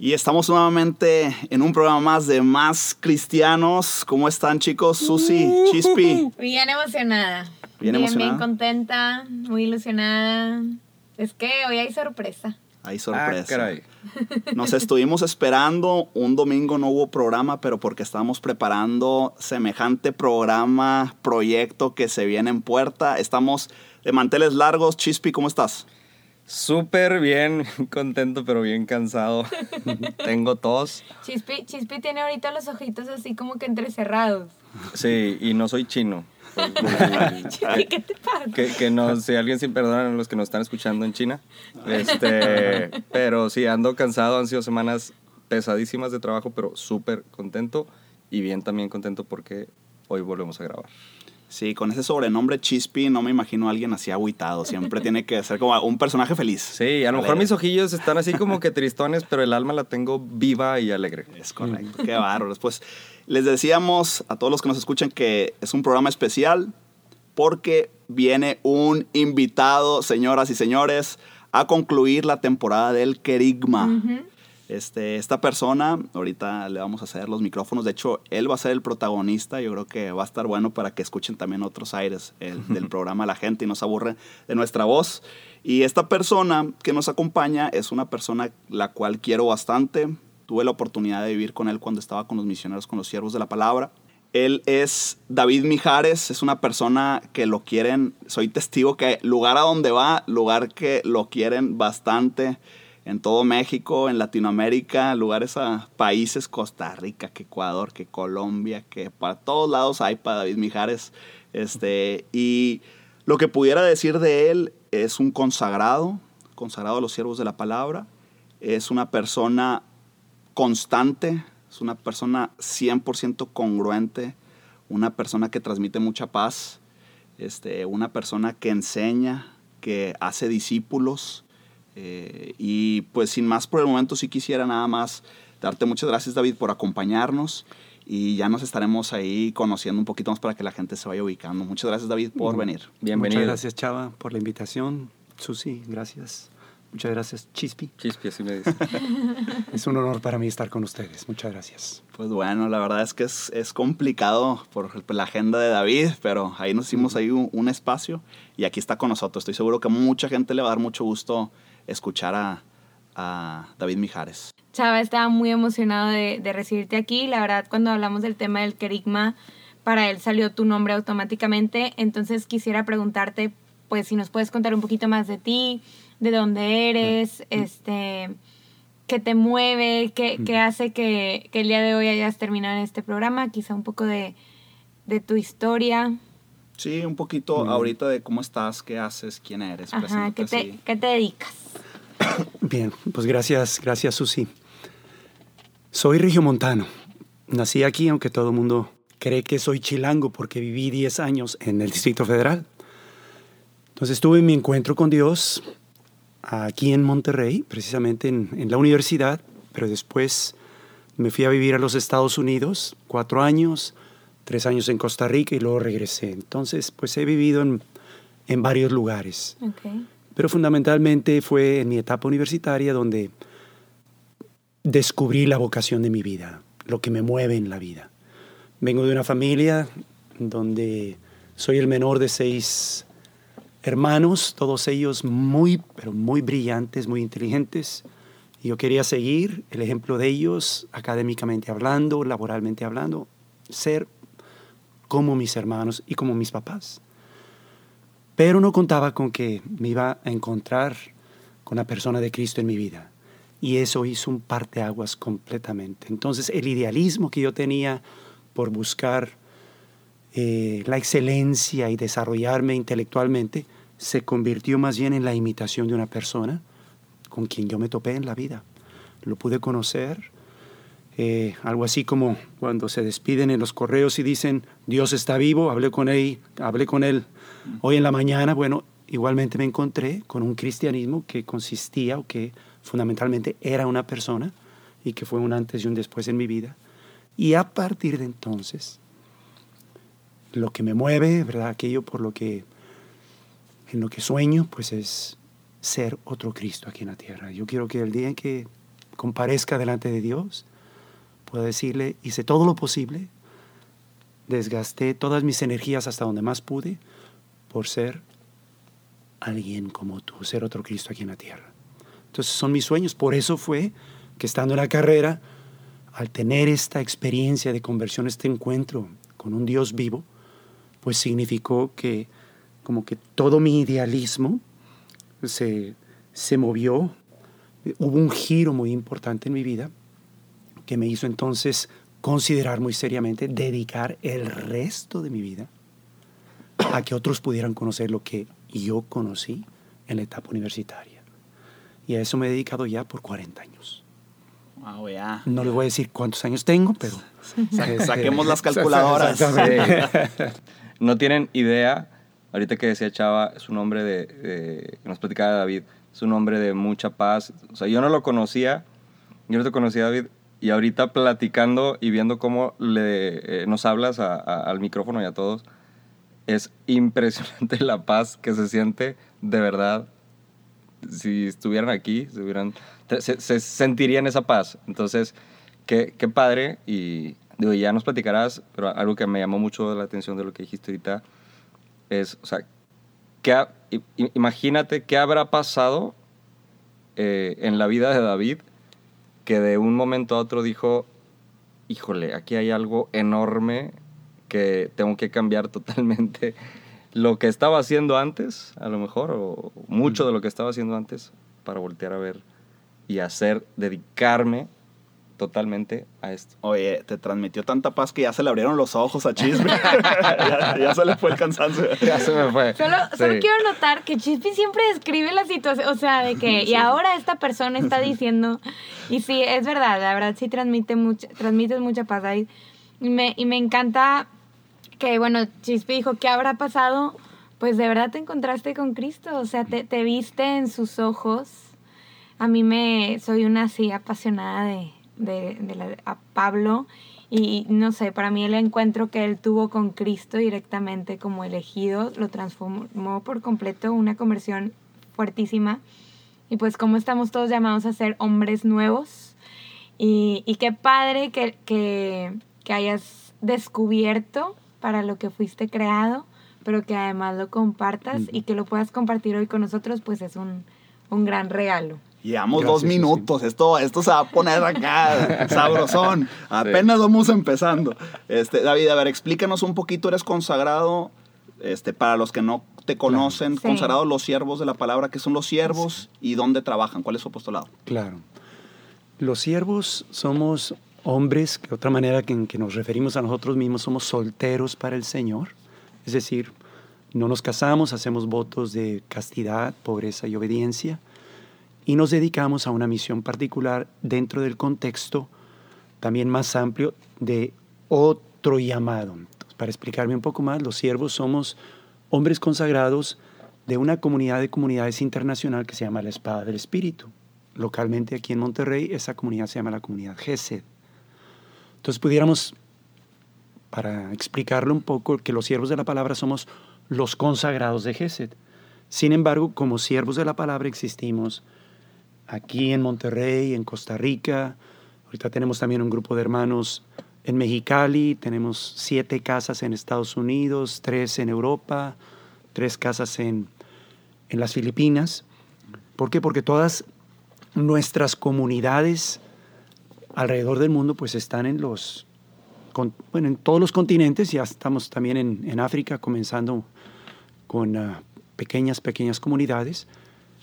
Y estamos nuevamente en un programa más de Más Cristianos. ¿Cómo están chicos? Susi, Chispi. Bien emocionada. Bien bien, emocionada. bien contenta, muy ilusionada. Es que hoy hay sorpresa. Hay sorpresa. Ah, caray. Nos estuvimos esperando. Un domingo no hubo programa, pero porque estábamos preparando semejante programa, proyecto que se viene en puerta. Estamos de manteles largos. Chispi, ¿cómo estás? Súper bien, contento pero bien cansado. Tengo tos. Chispi, Chispi tiene ahorita los ojitos así como que entrecerrados. Sí, y no soy chino. Chispi, ¿qué te pasa? Que, que no, si alguien sin perdón a los que nos están escuchando en China. Este, pero sí, ando cansado, han sido semanas pesadísimas de trabajo, pero súper contento y bien también contento porque hoy volvemos a grabar. Sí, con ese sobrenombre Chispi no me imagino a alguien así agüitado. Siempre tiene que ser como un personaje feliz. Sí, a lo mejor mis ojillos están así como que tristones, pero el alma la tengo viva y alegre. Es correcto, qué bárbaros. Pues les decíamos a todos los que nos escuchan que es un programa especial porque viene un invitado, señoras y señores, a concluir la temporada del Kerigma. Este, esta persona, ahorita le vamos a hacer los micrófonos, de hecho, él va a ser el protagonista, yo creo que va a estar bueno para que escuchen también otros aires el- del programa la gente y no se aburre de nuestra voz. Y esta persona que nos acompaña es una persona la cual quiero bastante, tuve la oportunidad de vivir con él cuando estaba con los misioneros, con los siervos de la palabra. Él es David Mijares, es una persona que lo quieren, soy testigo que lugar a donde va, lugar que lo quieren bastante en todo México, en Latinoamérica, lugares a países, Costa Rica, que Ecuador, que Colombia, que para todos lados hay para David Mijares. Este, y lo que pudiera decir de él es un consagrado, consagrado a los siervos de la palabra, es una persona constante, es una persona 100% congruente, una persona que transmite mucha paz, este, una persona que enseña, que hace discípulos. Eh, y pues sin más por el momento sí quisiera nada más darte muchas gracias David por acompañarnos y ya nos estaremos ahí conociendo un poquito más para que la gente se vaya ubicando. Muchas gracias David por venir. Bienvenido. Muchas gracias, Chava, por la invitación. Susi, gracias. Muchas gracias, Chispi. Chispi, así me dice. Es un honor para mí estar con ustedes. Muchas gracias. Pues bueno, la verdad es que es, es complicado por la agenda de David, pero ahí nos hicimos ahí un, un espacio y aquí está con nosotros. Estoy seguro que mucha gente le va a dar mucho gusto escuchar a, a David Mijares. Chava estaba muy emocionado de, de recibirte aquí. La verdad, cuando hablamos del tema del querigma, para él salió tu nombre automáticamente. Entonces quisiera preguntarte, pues, si nos puedes contar un poquito más de ti, de dónde eres, este, qué te mueve, qué, qué hace que, que el día de hoy hayas terminado en este programa, quizá un poco de, de tu historia. Sí, un poquito ahorita de cómo estás, qué haces, quién eres. Ajá, ¿qué te, así. qué te dedicas? Bien, pues gracias, gracias, Susi. Soy regiomontano. Nací aquí, aunque todo el mundo cree que soy chilango porque viví 10 años en el Distrito Federal. Entonces tuve mi encuentro con Dios aquí en Monterrey, precisamente en, en la universidad, pero después me fui a vivir a los Estados Unidos, cuatro años, tres años en Costa Rica y luego regresé. Entonces, pues he vivido en, en varios lugares. Okay. Pero fundamentalmente fue en mi etapa universitaria donde descubrí la vocación de mi vida, lo que me mueve en la vida. Vengo de una familia donde soy el menor de seis hermanos, todos ellos muy, pero muy brillantes, muy inteligentes. Y yo quería seguir el ejemplo de ellos, académicamente hablando, laboralmente hablando, ser como mis hermanos y como mis papás. Pero no contaba con que me iba a encontrar con la persona de Cristo en mi vida. Y eso hizo un parteaguas completamente. Entonces, el idealismo que yo tenía por buscar eh, la excelencia y desarrollarme intelectualmente se convirtió más bien en la imitación de una persona con quien yo me topé en la vida. Lo pude conocer, eh, algo así como cuando se despiden en los correos y dicen, Dios está vivo, hablé con él, hablé con él hoy en la mañana, bueno, igualmente me encontré con un cristianismo que consistía o que fundamentalmente era una persona y que fue un antes y un después en mi vida. Y a partir de entonces, lo que me mueve, ¿verdad? Aquello por lo que, en lo que sueño, pues es ser otro Cristo aquí en la tierra. Yo quiero que el día en que comparezca delante de Dios, puedo decirle, hice todo lo posible, desgasté todas mis energías hasta donde más pude por ser alguien como tú, ser otro Cristo aquí en la tierra. Entonces son mis sueños. Por eso fue que estando en la carrera, al tener esta experiencia de conversión, este encuentro con un Dios vivo, pues significó que como que todo mi idealismo se, se movió, hubo un giro muy importante en mi vida que me hizo entonces considerar muy seriamente dedicar el resto de mi vida a que otros pudieran conocer lo que yo conocí en la etapa universitaria. Y a eso me he dedicado ya por 40 años. Wow, ya. No les voy a decir cuántos años tengo, pero... saquemos las calculadoras. no tienen idea, ahorita que decía Chava, es un hombre de, de, nos platicaba David, es un hombre de mucha paz. O sea, yo no lo conocía, yo no te conocía, David, y ahorita platicando y viendo cómo le, eh, nos hablas al micrófono y a todos, es impresionante la paz que se siente de verdad. Si estuvieran aquí, se, hubieran, se, sentirían esa paz. Entonces, qué, qué padre. Y digo, ya nos platicarás, pero algo que me llamó mucho la atención de lo que dijiste ahorita es, o sea, ¿qué imagínate qué habrá pasado eh, en la vida de David que de un momento a otro dijo, híjole, aquí hay algo enorme que tengo que cambiar totalmente lo que estaba haciendo antes, a lo mejor, o mucho de lo que estaba haciendo antes, para voltear a ver y hacer, dedicarme totalmente a esto. Oye, te transmitió tanta paz que ya se le abrieron los ojos a Chispi. ya, se le fue el cansancio. Ya se me fue. Solo, quiero notar que Chispi siempre describe la situación, o sea, de que, y ahora esta persona está diciendo, y sí, es verdad, la verdad sí transmite mucha, transmites mucha paz, ahí. Y me, y me encanta que, bueno, Chispi dijo, ¿qué habrá pasado? Pues de verdad te encontraste con Cristo, o sea, te, te viste en sus ojos. A mí me, soy una así apasionada de, de, la, a Pablo y no sé, para mí el encuentro que él tuvo con Cristo directamente como elegido lo transformó por completo, una conversión fuertísima. Y pues como estamos todos llamados a ser hombres nuevos. Y, y qué padre que, que, que, hayas descubierto para lo que fuiste creado, pero que además lo compartas y que lo puedas compartir hoy con nosotros, pues es un, un gran regalo. Llevamos dos minutos, esto, esto se va a poner acá sabrosón. Apenas vamos empezando. Este, David, a ver, explícanos un poquito, eres consagrado, este, para los que no te conocen, consagrados los siervos de la palabra, ¿qué son los siervos y dónde trabajan? ¿Cuál es su apostolado? Claro. Los siervos somos hombres, de otra manera que en que nos referimos a nosotros mismos, somos solteros para el Señor. Es decir, no nos casamos, hacemos votos de castidad, pobreza y obediencia y nos dedicamos a una misión particular dentro del contexto también más amplio de otro llamado. para explicarme un poco más, los siervos somos hombres consagrados de una comunidad de comunidades internacional que se llama la Espada del Espíritu. Localmente aquí en Monterrey, esa comunidad se llama la comunidad GESED. Entonces pudiéramos, para explicarlo un poco, que los siervos de la palabra somos los consagrados de GESED. Sin embargo, como siervos de la palabra existimos aquí en Monterrey, en Costa Rica. Ahorita tenemos también un grupo de hermanos en Mexicali, tenemos siete casas en Estados Unidos, tres en Europa, tres casas en, en las Filipinas. ¿Por qué? Porque todas nuestras comunidades alrededor del mundo pues están en los bueno, en todos los continentes, ya estamos también en, en África comenzando con uh, pequeñas, pequeñas comunidades,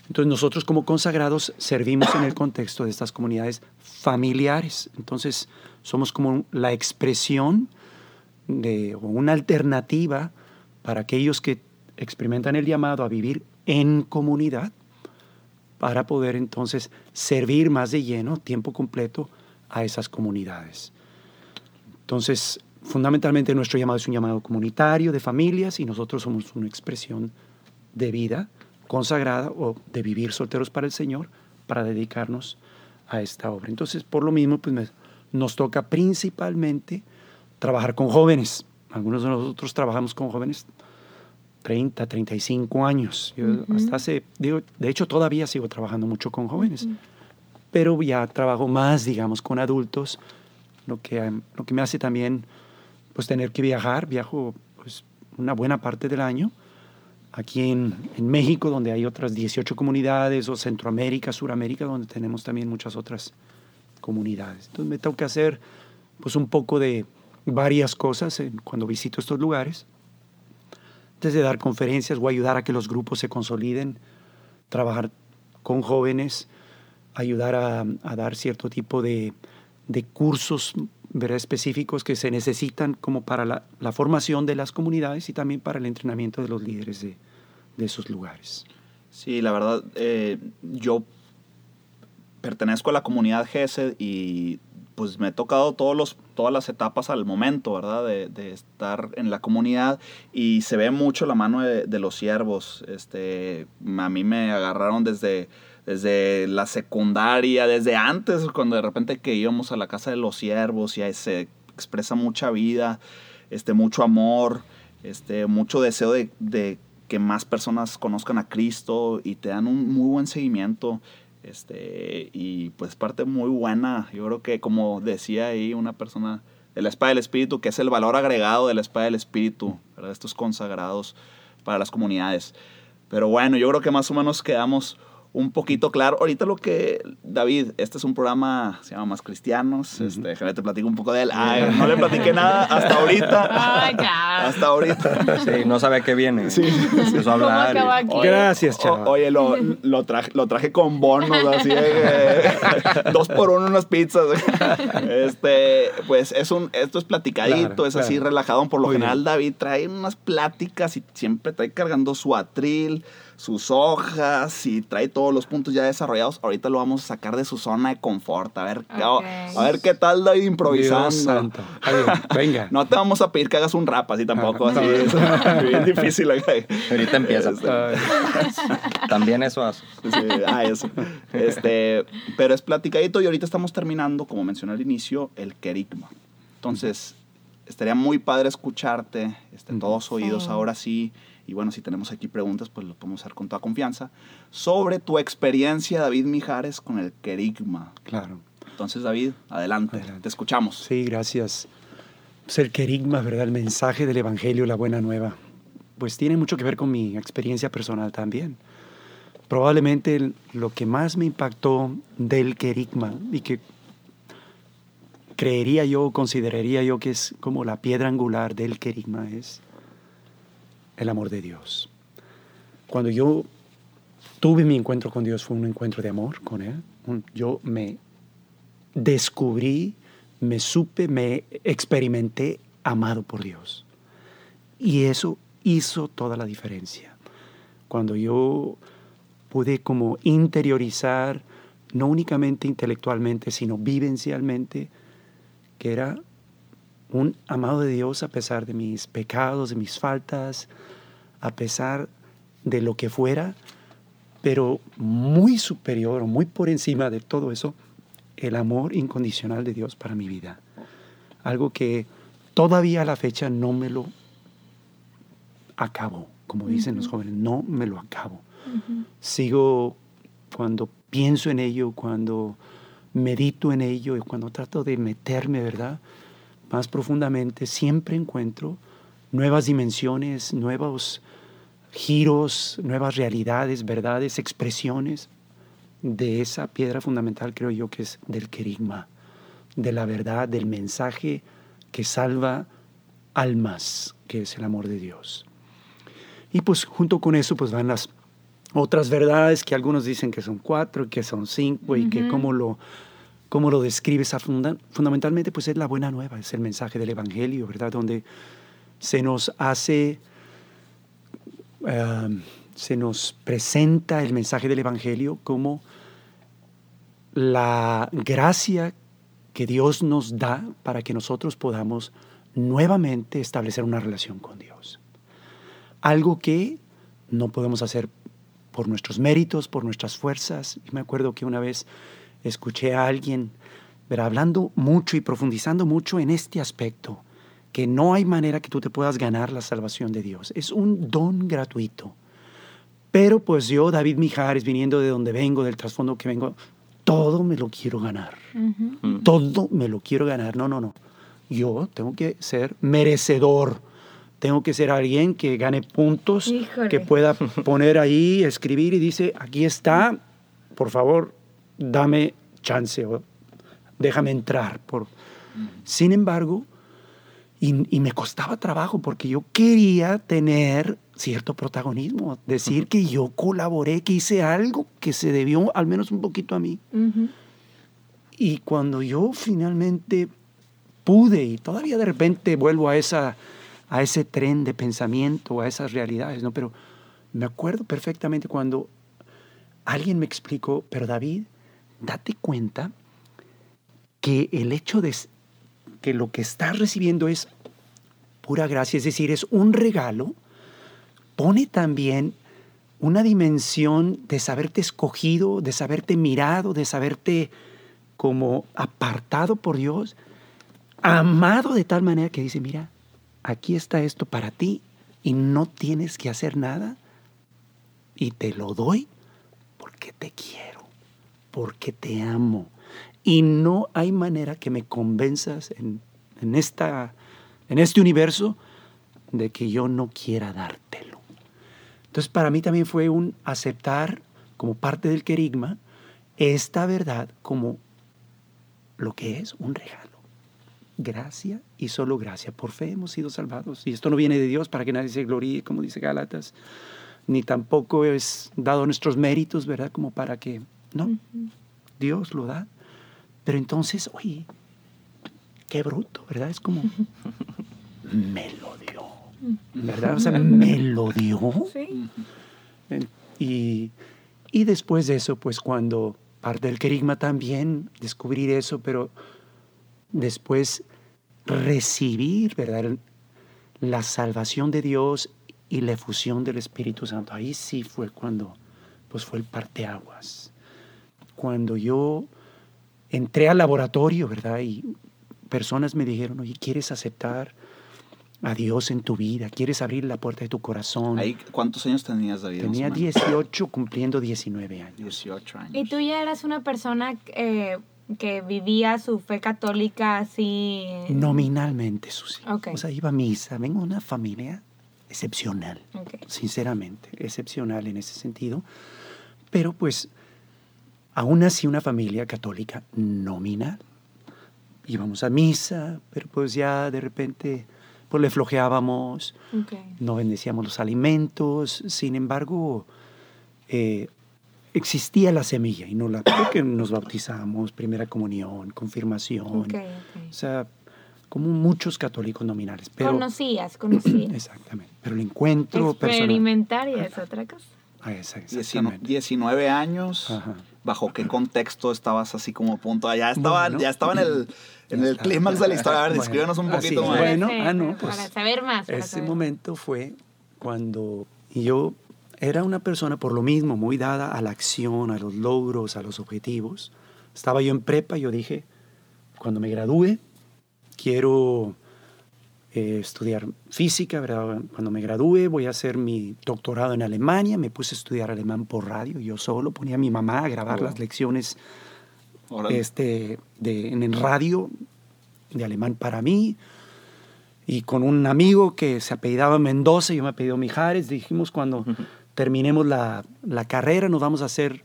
Entonces nosotros como consagrados servimos en el contexto de estas comunidades familiares. Entonces somos como la expresión de o una alternativa para aquellos que experimentan el llamado a vivir en comunidad para poder entonces servir más de lleno, tiempo completo, a esas comunidades. Entonces, fundamentalmente nuestro llamado es un llamado comunitario de familias y nosotros somos una expresión de vida consagrada o de vivir solteros para el Señor para dedicarnos a esta obra. Entonces, por lo mismo, pues nos toca principalmente trabajar con jóvenes. Algunos de nosotros trabajamos con jóvenes 30, 35 años. Yo hasta hace, digo, de hecho todavía sigo trabajando mucho con jóvenes, pero ya trabajo más, digamos, con adultos, lo que, lo que me hace también pues tener que viajar, viajo pues una buena parte del año, aquí en, en México, donde hay otras 18 comunidades, o Centroamérica, Suramérica, donde tenemos también muchas otras comunidades. Entonces me que hacer pues un poco de varias cosas cuando visito estos lugares desde dar conferencias o ayudar a que los grupos se consoliden, trabajar con jóvenes, ayudar a, dar cierto tipo de, cursos específicos que se necesitan como para la, formación de las comunidades y también para el entrenamiento de los líderes de, esos lugares. Sí, la verdad, eh, yo pertenezco a la comunidad GESED y pues me he tocado todos los, todas las etapas al momento, ¿verdad? De, estar en la comunidad y se ve mucho la mano de, los siervos. Este, a mí me agarraron desde, desde la secundaria, desde antes, cuando de repente que íbamos a la casa de los siervos y ahí se expresa mucha vida, este, mucho amor, este, mucho deseo de, de que más personas conozcan a Cristo y te dan un muy buen seguimiento. Este, y pues parte muy buena, yo creo que como decía ahí una persona de la espada del espíritu, que es el valor agregado de la espada del espíritu, ¿verdad? estos consagrados para las comunidades. Pero bueno, yo creo que más o menos quedamos un poquito claro. Ahorita lo que, David, este es un programa, se llama Más Cristianos. este, déjame te platico un poco de él. Ay, no le platiqué nada hasta ahorita. Ya. Hasta ahorita. Sí, no sabe a qué viene. Sí. Empezó a hablar. Gracias, chaval. Oye, lo, lo, traje, lo traje con bonos, así dos por uno unas pizzas. Este, pues es un, esto es platicadito, es así relajado. Por lo general, David trae unas pláticas y siempre trae cargando su atril sus hojas y trae todos los puntos ya desarrollados. Ahorita lo vamos a sacar de su zona de confort. A ver, a, ver qué tal David improvisando. venga. No te vamos a pedir que hagas un rap así tampoco. así, es bien difícil. Ahorita empieza. Este. También eso hace. ah, eso. Este, pero es platicadito y ahorita estamos terminando, como mencioné al inicio, el querigma. Entonces, estaría muy padre escucharte, este, todos oídos ahora sí y bueno, si tenemos aquí preguntas, pues lo podemos hacer con toda confianza, sobre tu experiencia, David Mijares, con el querigma. Claro. Entonces, David, adelante, te escuchamos. Sí, gracias. Pues el querigma, ¿verdad? El mensaje del Evangelio, la buena nueva, pues tiene mucho que ver con mi experiencia personal también. Probablemente lo que más me impactó del querigma y que creería yo, consideraría yo que es como la piedra angular del querigma es el amor de Dios. Cuando yo tuve mi encuentro con Dios fue un encuentro de amor con Él. Yo me descubrí, me supe, me experimenté amado por Dios. Y eso hizo toda la diferencia. Cuando yo pude como interiorizar, no únicamente intelectualmente, sino vivencialmente, que era un amado de Dios a pesar de mis pecados, de mis faltas, a pesar de lo que fuera, pero muy superior o muy por encima de todo eso, el amor incondicional de Dios para mi vida. Algo que todavía a la fecha no me lo acabo, como dicen los jóvenes, no me lo acabo. Sigo cuando pienso en ello, cuando medito en ello y cuando trato de meterme, ¿verdad? Más profundamente, siempre encuentro nuevas dimensiones, nuevos giros, nuevas realidades, verdades, expresiones de esa piedra fundamental, creo yo, que es del querigma, de la verdad, del mensaje que salva almas, que es el amor de Dios. Y pues junto con eso pues van las otras verdades que algunos dicen que son cuatro y que son cinco y que cómo lo, cómo lo describes fundamentalmente pues es la buena nueva, es el mensaje del Evangelio, ¿verdad? Donde se nos hace, se nos presenta el mensaje del Evangelio como la gracia que Dios nos da para que nosotros podamos nuevamente establecer una relación con Dios. Algo que no podemos hacer por nuestros méritos, por nuestras fuerzas. Y me acuerdo que una vez escuché a alguien ¿verdad? hablando mucho y profundizando mucho en este aspecto, que no hay manera que tú te puedas ganar la salvación de Dios. Es un don gratuito. Pero pues yo, David Mijares, viniendo de donde vengo, del trasfondo que vengo, todo me lo quiero ganar. Ujú. Todo me lo quiero ganar. No, no, no. Yo tengo que ser merecedor. Tengo que ser alguien que gane puntos, Híjole. que pueda poner ahí, escribir y dice, aquí está, por favor, dame chance o déjame entrar. Por... Sin embargo, y, y me costaba trabajo porque yo quería tener cierto protagonismo, decir que yo colaboré, que hice algo que se debió al menos un poquito a mí. Y cuando yo finalmente pude, y todavía de repente vuelvo a, esa, a ese tren de pensamiento, a esas realidades, ¿no? Pero me acuerdo perfectamente cuando alguien me explicó, pero David, date cuenta que el hecho de que lo que estás recibiendo es pura gracia, es decir, es un regalo, pone también una dimensión de saberte escogido, de saberte mirado, de saberte como apartado por Dios, amado de tal manera que dice, mira, aquí está esto para ti y no tienes que hacer nada y te lo doy porque te quiero, porque te amo. Y no hay manera que me convenzas en, esta, en este universo de que yo no quiera dártelo. Entonces para mí también fue un aceptar como parte del querigma esta verdad como lo que es un regalo. Gracia y solo gracia. Por fe hemos sido salvados. Y esto no viene de Dios para que nadie se gloríe, como dice Gálatas, ni tampoco es dado nuestros méritos, ¿verdad? Como para que, no, Dios lo da. Pero entonces, oye, qué bruto, ¿verdad? Es como, me lo dio, ¿verdad? O sea, me lo dio. Sí. Y, y después de eso, pues cuando parte del querigma también, descubrir eso, pero después recibir, ¿verdad? La salvación de Dios y la efusión del Espíritu Santo. Ahí sí fue cuando, pues fue el parteaguas. Cuando yo entré al laboratorio, ¿verdad? Y personas me dijeron, oye, ¿quieres aceptar a Dios en tu vida? ¿Quieres abrir la puerta de tu corazón? Ahí, ¿Cuántos años tenías, David? más Tenía o menos? 18 cumpliendo 19 años. 18 años. ¿Y tú ya eras una persona eh, que vivía su fe católica así? Nominalmente, Susi. Ok. O sea, iba a misa. Vengo de una familia excepcional, Ok. sinceramente, excepcional en ese sentido. Pero pues, aún así una familia católica nominal. Íbamos a misa, pero pues ya de repente pues le flojeábamos, no bendecíamos los alimentos, sin embargo, eh, existía la semilla y no la porque nos bautizamos, primera comunión, confirmación, o sea, como muchos católicos nominales, pero Conocías, conocías. exactamente, pero el encuentro personal, Experimentar y es otra cosa. Ah, exactamente. 19 años. Ajá. ¿Bajo qué contexto estabas así como punto? Ya estaba, Bueno. ya estaba en el, en el clímax de la historia. A ver, Bueno, descríbenos un poquito más. Bueno, ah, no, para pues, saber más. para Ese saber. momento fue cuando yo era una persona por lo mismo muy dada a la acción, a los logros, a los objetivos. Estaba yo en prepa, yo dije, cuando me gradúe, quiero eh, estudiar física, ¿verdad? Cuando me gradúe voy a hacer mi doctorado en Alemania, me puse a estudiar alemán por radio, yo solo ponía a mi mamá a grabar Wow. las lecciones este, de, en el radio de alemán para mí. Y con un amigo que se apellidaba Mendoza, yo me apellido Mijares, dijimos cuando terminemos la, la carrera nos vamos a hacer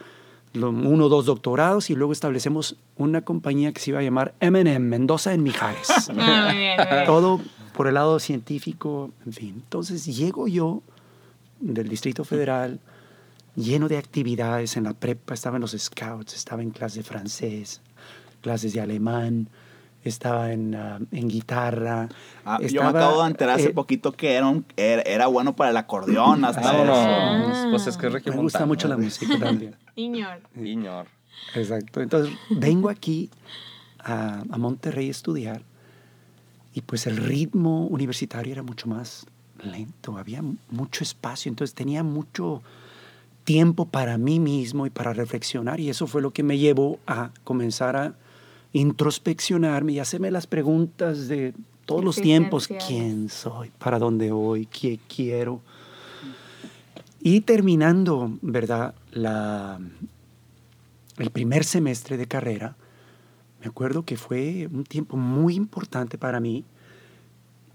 lo- uno o dos doctorados y luego establecemos una compañía que se iba a llamar M&M, Mendoza en Mijares. Ah, muy bien, muy bien. Todo por el lado científico, en fin. Entonces llego yo del Distrito Federal lleno de actividades en la prepa, estaba en los scouts, estaba en clases de francés, clases de alemán, estaba en, ah, en guitarra. Ah, yo me estaba, acabo de enterar hace eh, poquito que era, un- era, era bueno para el acordeón. Hasta Vámonos. Ah. Pues es que es Me gusta mucho la música también. Iñor. Iñor. Exacto. Entonces, vengo aquí a, a Monterrey a estudiar y pues el ritmo universitario era mucho más lento, había mucho espacio, entonces tenía mucho tiempo para mí mismo y para reflexionar y eso fue lo que me llevó a comenzar a introspeccionarme y hacerme las preguntas de todos los tiempos, quién soy, para dónde voy, qué quiero. Y terminando, ¿verdad? La, el primer semestre de carrera, me acuerdo que fue un tiempo muy importante para mí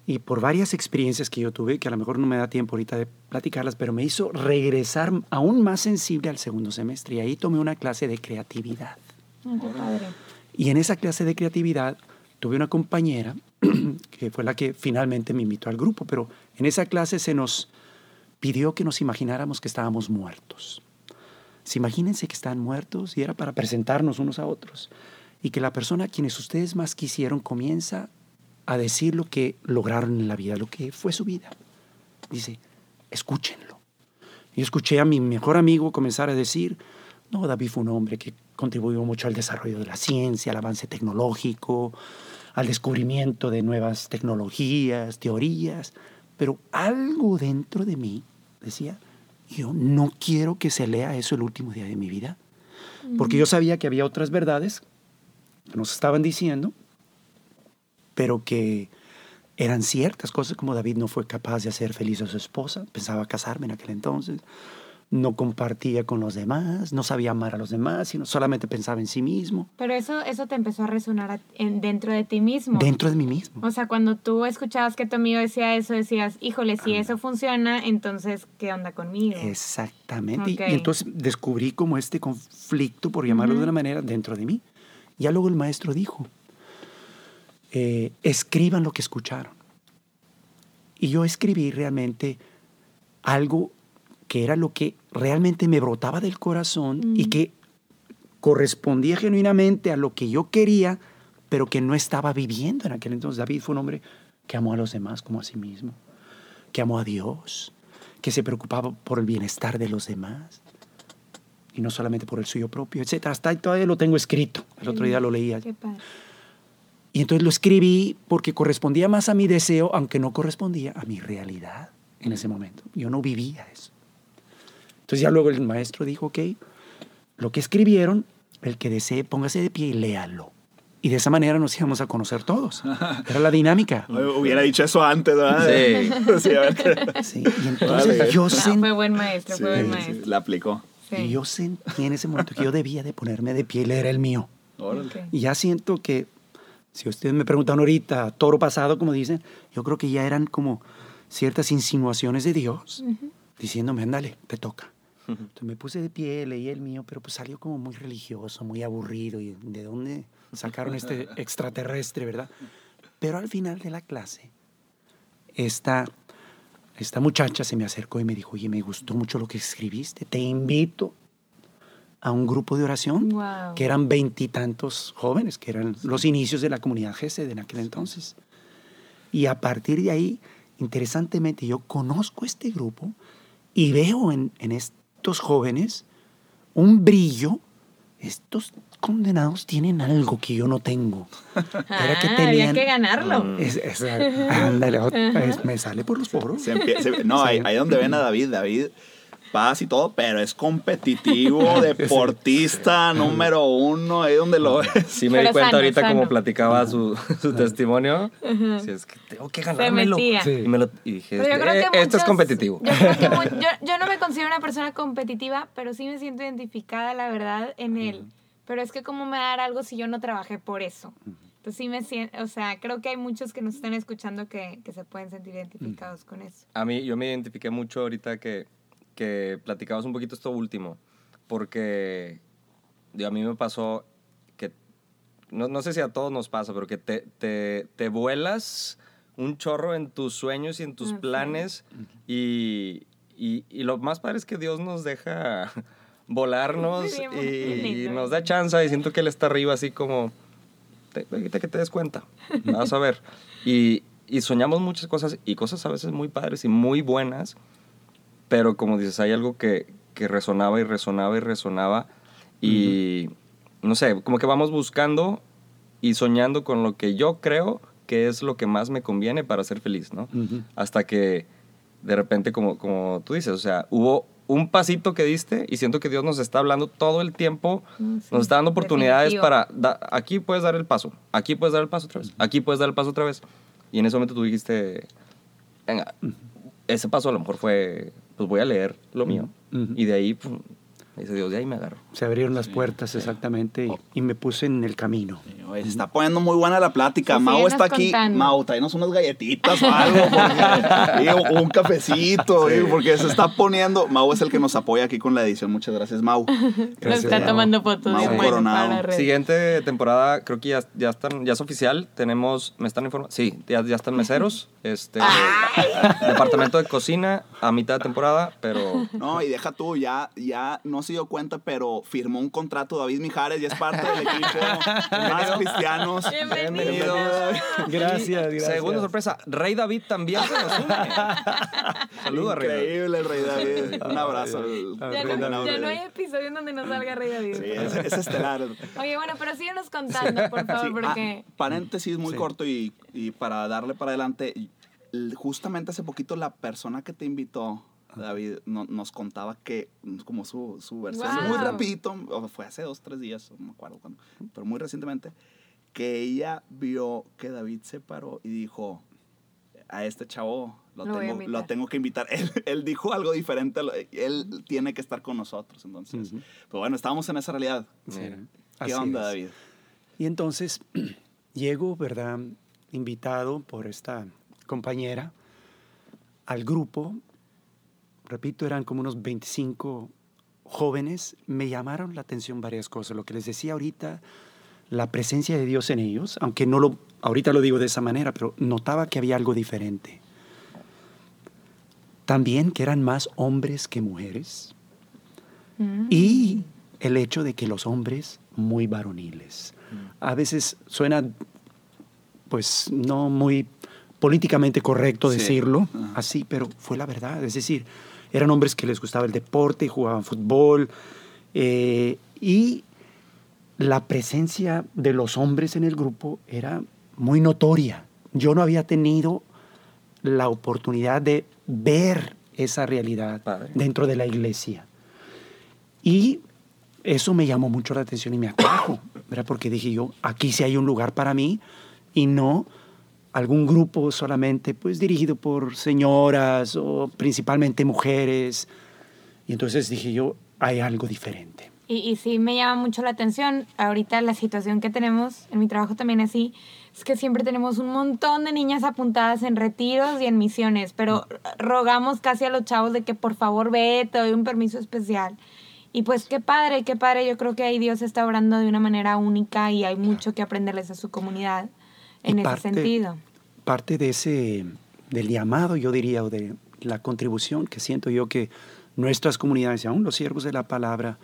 y por varias experiencias que yo tuve, que a lo mejor no me da tiempo ahorita de platicarlas, pero me hizo regresar aún más sensible al segundo semestre y ahí tomé una clase de creatividad. Qué padre. Y en esa clase de creatividad tuve una compañera que fue la que finalmente me invitó al grupo, pero en esa clase se nos pidió que nos imagináramos que estábamos muertos. Se imagínense que están muertos y era para presentarnos unos a otros. Y que la persona a quienes ustedes más quisieron comienza a decir lo que lograron en la vida, lo que fue su vida. Dice, escúchenlo. Y escuché a mi mejor amigo comenzar a decir, no, David fue un hombre que contribuyó mucho al desarrollo de la ciencia, al avance tecnológico, al descubrimiento de nuevas tecnologías, teorías, pero algo dentro de mí decía, yo no quiero que se lea eso el último día de mi vida, porque yo sabía que había otras verdades nos estaban diciendo, pero que eran ciertas cosas como David no fue capaz de hacer feliz a su esposa, pensaba casarme en aquel entonces, no compartía con los demás, no sabía amar a los demás, sino solamente pensaba en sí mismo, Pero eso, eso te empezó a resonar en- dentro de ti mismo. dentro de mí mismo. O sea, cuando tú escuchabas que tu amigo decía eso, decías, híjole, si eso funciona, entonces, ¿qué onda conmigo? Exactamente. Y- entonces descubrí como este conflicto, por llamarlo de una manera, dentro de mí. Ya luego el maestro dijo, eh, escriban lo que escucharon. Y yo escribí realmente algo que era lo que realmente me brotaba del corazón y Mm. que correspondía genuinamente a lo que yo quería, pero que no estaba viviendo en aquel entonces. David fue un hombre que amó a los demás como a sí mismo, que amó a Dios, que se preocupaba por el bienestar de los demás y no solamente por el suyo propio, etc. Hasta ahí todavía lo tengo escrito. El otro día lo leía. Qué padre. Y entonces lo escribí porque correspondía más a mi deseo, aunque no correspondía a mi realidad en ese momento. Yo no vivía eso. Entonces ya luego el maestro dijo, ok, lo que escribieron, el que desee, póngase de pie y léalo. Y de esa manera nos íbamos a conocer todos. Era la dinámica. Hubiera dicho eso antes, ¿verdad? Sí. Sí, a ver qué- Sí, y entonces Vale. yo, sen- fue buen maestro, Sí, fue buen sí, maestro. la aplicó. Sí. y yo sentí en ese momento que yo debía de ponerme de pie y leer el mío. Y ya siento que, si ustedes me preguntan ahorita, toro pasado, como dicen, yo creo que ya eran como ciertas insinuaciones de Dios Ujú. diciéndome, ándale, te toca. Entonces me puse de pie, leí el mío, pero pues salió como muy religioso, muy aburrido. ¿Y de dónde sacaron este extraterrestre, verdad? Pero al final de la clase, esta, esta muchacha se me acercó y me dijo, oye, me gustó mucho lo que escribiste, te invito a un grupo de oración, que eran veintitantos jóvenes, que eran los inicios de la comunidad GESED en aquel entonces. Y a partir de ahí, interesantemente, yo conozco este grupo y veo en, en estos jóvenes un brillo. Estos condenados tienen algo que yo no tengo. Era que Ah, tenían... había que ganarlo. Es- es- ándale, me sale por los poros. Se empie- se- no, Sí. ahí, ahí donde ven a David, David paz y todo, pero es competitivo, deportista número uno, ahí donde lo ves. Sí me di Pero cuenta sano, ahorita sano. como platicaba su, su testimonio. Sí, es que tengo que ganármelo. Sí. Y, me lo, y dije, Pero yo creo "Eh, que esto es muchos- competitivo. Yo, creo que yo, yo no me considero una persona competitiva, pero sí me siento identificada, la verdad, en él. Pero es que cómo me va a dar algo si yo no trabajé por eso. Entonces sí me siento, o sea, creo que hay muchos que nos están escuchando que, que se pueden sentir identificados con eso. A mí, yo me identifiqué mucho ahorita que, que platicabas un poquito esto último, porque digo, a mí me pasó que, no, no sé si a todos nos pasa, pero que te, te, te vuelas un chorro en tus sueños y en tus Ah, sí. planes y, Y, y lo más padre es que Dios nos deja volarnos Sí, y, nos da chance y siento que Él está arriba así como, ahorita que te des cuenta, vas a ver. Y, y soñamos muchas cosas y cosas a veces muy padres y muy buenas, pero como dices, hay algo que, que resonaba y resonaba y resonaba y no sé, como que vamos buscando y soñando con lo que yo creo que es lo que más me conviene para ser feliz, ¿no? Ujú. Hasta que de repente, como, como tú dices, o sea, hubo un pasito que diste y siento que Dios nos está hablando todo el tiempo, Mm, sí, nos está dando oportunidades definitivo. para, da- aquí puedes dar el paso, aquí puedes dar el paso otra vez, aquí puedes dar el paso otra vez. Y en ese momento tú dijiste, venga, ese paso a lo mejor fue, pues voy a leer lo mío. Y de ahí, me dice Dios, de ahí me agarro. Se abrieron las puertas exactamente y, y me puse en el camino. Oye, se está poniendo muy buena la plática. Sí, Mau está aquí. contando. Mau, tráenos unas galletitas o algo. porque- un cafecito, porque se está poniendo. Mau es el que nos apoya aquí con la edición. Muchas gracias, Mau. Lo Gracias, está Mau. tomando fotos. Mau Coronado. Siguiente temporada, creo que ya, ya están, ya es oficial. Tenemos, me están informando. Sí, ya, ya están meseros. Este, departamento de cocina a mitad de temporada, pero No, y deja tú, ya, ya no se dio cuenta, pero firmó un contrato David Mijares y es parte del equipo. Más cristianos. Bienvenido. Gracias, gracias. segunda sorpresa, Rey David también se nos une. Saludos a Rey David. Increíble el Rey David. Un abrazo. al- Ya, no, ya no hay episodio en donde no salga Rey David. Sí, es, es estelar. Oye, bueno, pero síguenos contando, por favor, Sí, porque... ah, paréntesis muy Sí. corto y, y para darle para adelante. Justamente hace poquito la persona que te invitó, David, no- nos contaba que, mm, como su, su versión, Wow. muy rapidito, o fue hace dos, tres días, no me acuerdo cuándo, pero muy recientemente, que ella vio que David se paró y dijo, a este chavo lo, tengo, lo tengo que invitar. Él, él dijo algo diferente, él tiene que estar con nosotros. Entonces, pues bueno, estábamos en esa realidad. Sí. ¿Qué así onda, es. David? Y entonces llego, ¿verdad? Invitado por esta compañera al grupo. Repito, eran como unos 25 jóvenes. Me llamaron la atención varias cosas. Lo que les decía ahorita, la presencia de Dios en ellos, aunque no lo, ahorita lo digo de esa manera, pero notaba que había algo diferente. También que eran más hombres que mujeres. Mm. Y el hecho de que los hombres muy varoniles. A veces suena, pues, no muy políticamente correcto Sí. decirlo así, pero fue la verdad. Es decir, eran hombres que les gustaba el deporte, jugaban fútbol, eh, y la presencia de los hombres en el grupo era muy notoria. Yo no había tenido la oportunidad de ver esa realidad Padre. dentro de la iglesia. Y eso me llamó mucho la atención y me atrajo, ¿verdad? Porque dije yo, aquí sí hay un lugar para mí y no algún grupo solamente pues dirigido por señoras o principalmente mujeres. Y entonces dije yo, hay algo diferente. Y, y sí me llama mucho la atención. Ahorita la situación que tenemos, en mi trabajo también así, es que siempre tenemos un montón de niñas apuntadas en retiros y en misiones, pero rogamos casi a los chavos de que por favor ve, te doy un permiso especial. Y pues qué padre, qué padre. Yo creo que ahí Dios está obrando de una manera única y hay mucho que aprenderles a su comunidad en Y ese parte- sentido. Parte de ese, del llamado, yo diría, o de la contribución que siento yo que nuestras comunidades, y aún los siervos de la palabra,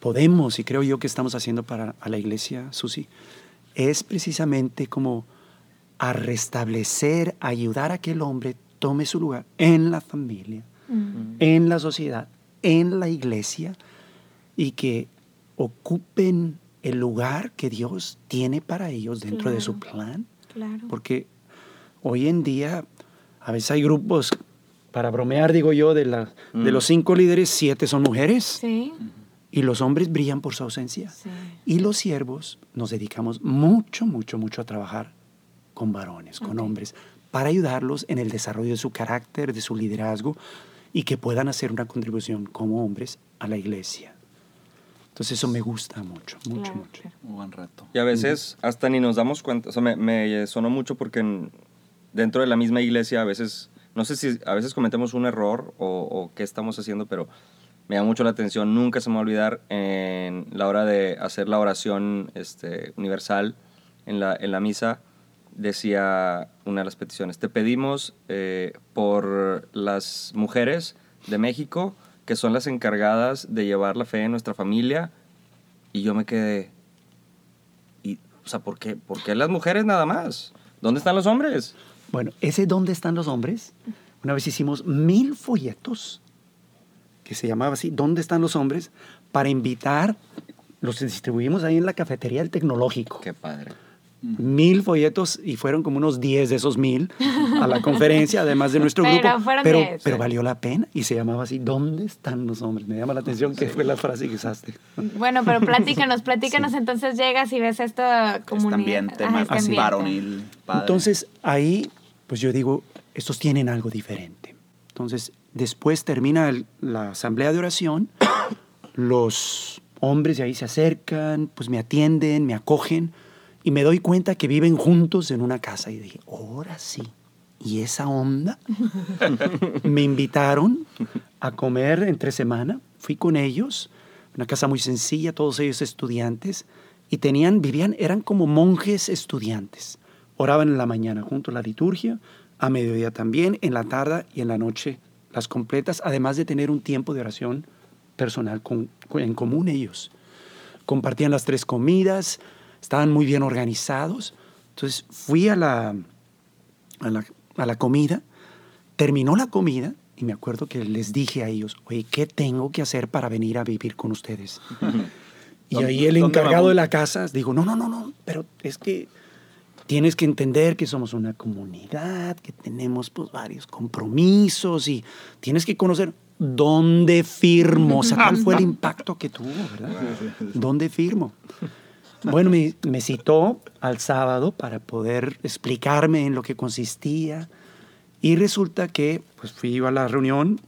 podemos, y creo yo que estamos haciendo para a la iglesia, Susi, es precisamente como a restablecer, ayudar a que el hombre tome su lugar en la familia, en la sociedad, en la iglesia, y que ocupen el lugar que Dios tiene para ellos dentro de su plan. Claro. Porque hoy en día a veces hay grupos, para bromear digo yo, de, la, de Mm. los cinco líderes, siete son mujeres Sí, y los hombres brillan por su ausencia. sí. Y los siervos nos dedicamos mucho, mucho, mucho a trabajar con varones, con hombres, para ayudarlos en el desarrollo de su carácter, de su liderazgo y que puedan hacer una contribución como hombres a la iglesia. Entonces eso me gusta mucho, mucho, Claro, mucho. Muy buen reto. Y a veces hasta ni nos damos cuenta, o sea, me, me sonó mucho porque en- dentro de la misma iglesia a veces, no sé si a veces cometemos un error o, o qué estamos haciendo, pero me llama mucho la atención, nunca se me va a olvidar en la hora de hacer la oración este, universal en la, en la misa, decía una de las peticiones, te pedimos eh, por las mujeres de México que son las encargadas de llevar la fe en nuestra familia. Y yo me quedé, y, o sea, ¿por qué, ¿por qué las mujeres nada más? ¿Dónde están los hombres? Bueno, ese ¿Dónde están los hombres? Una vez hicimos mil folletos, que se llamaba así, ¿Dónde están los hombres? Para invitar, los distribuimos ahí en la cafetería del tecnológico. Qué padre. Mil folletos y fueron como unos 10 de esos mil a la conferencia, además de nuestro Pero grupo. pero, 10. pero valió la pena y se llamaba así, ¿Dónde están los hombres? Me llama la atención que fue la frase que usaste. Bueno, pero platícanos, platícanos. Entonces llegas y ves esta Este comunidad. ambiente Ajá, más este Así. ambiente. varonil. padre. Entonces ahí, pues yo digo, estos tienen algo diferente. Entonces, después termina el- la asamblea de oración, los hombres de ahí se acercan, pues me atienden, me acogen, y me doy cuenta que viven juntos en una casa. Y dije, ahora sí. ¿Y esa onda? me invitaron a comer entre semana, fui con ellos, una casa muy sencilla, todos ellos estudiantes, y tenían, vivían, eran como monjes estudiantes. Oraban en la mañana junto a la liturgia, a mediodía también, en la tarde y en la noche las completas, además de tener un tiempo de oración personal con- en común ellos. Compartían las tres comidas, estaban muy bien organizados. Entonces fui a la, a la, a la comida, terminó la comida y me acuerdo que les dije a ellos, oye, ¿qué tengo que hacer para venir a vivir con ustedes? y ¿Dónde- ahí el encargado de la casa dijo, no, no, no, no, pero es que tienes que entender que somos una comunidad, que tenemos pues varios compromisos y tienes que conocer dónde firmo, o sea, cuál fue el impacto que tuvo, ¿verdad? ¿Dónde firmo? Bueno, me, me citó al sábado para poder explicarme en lo que consistía y resulta que pues fui a la reunión,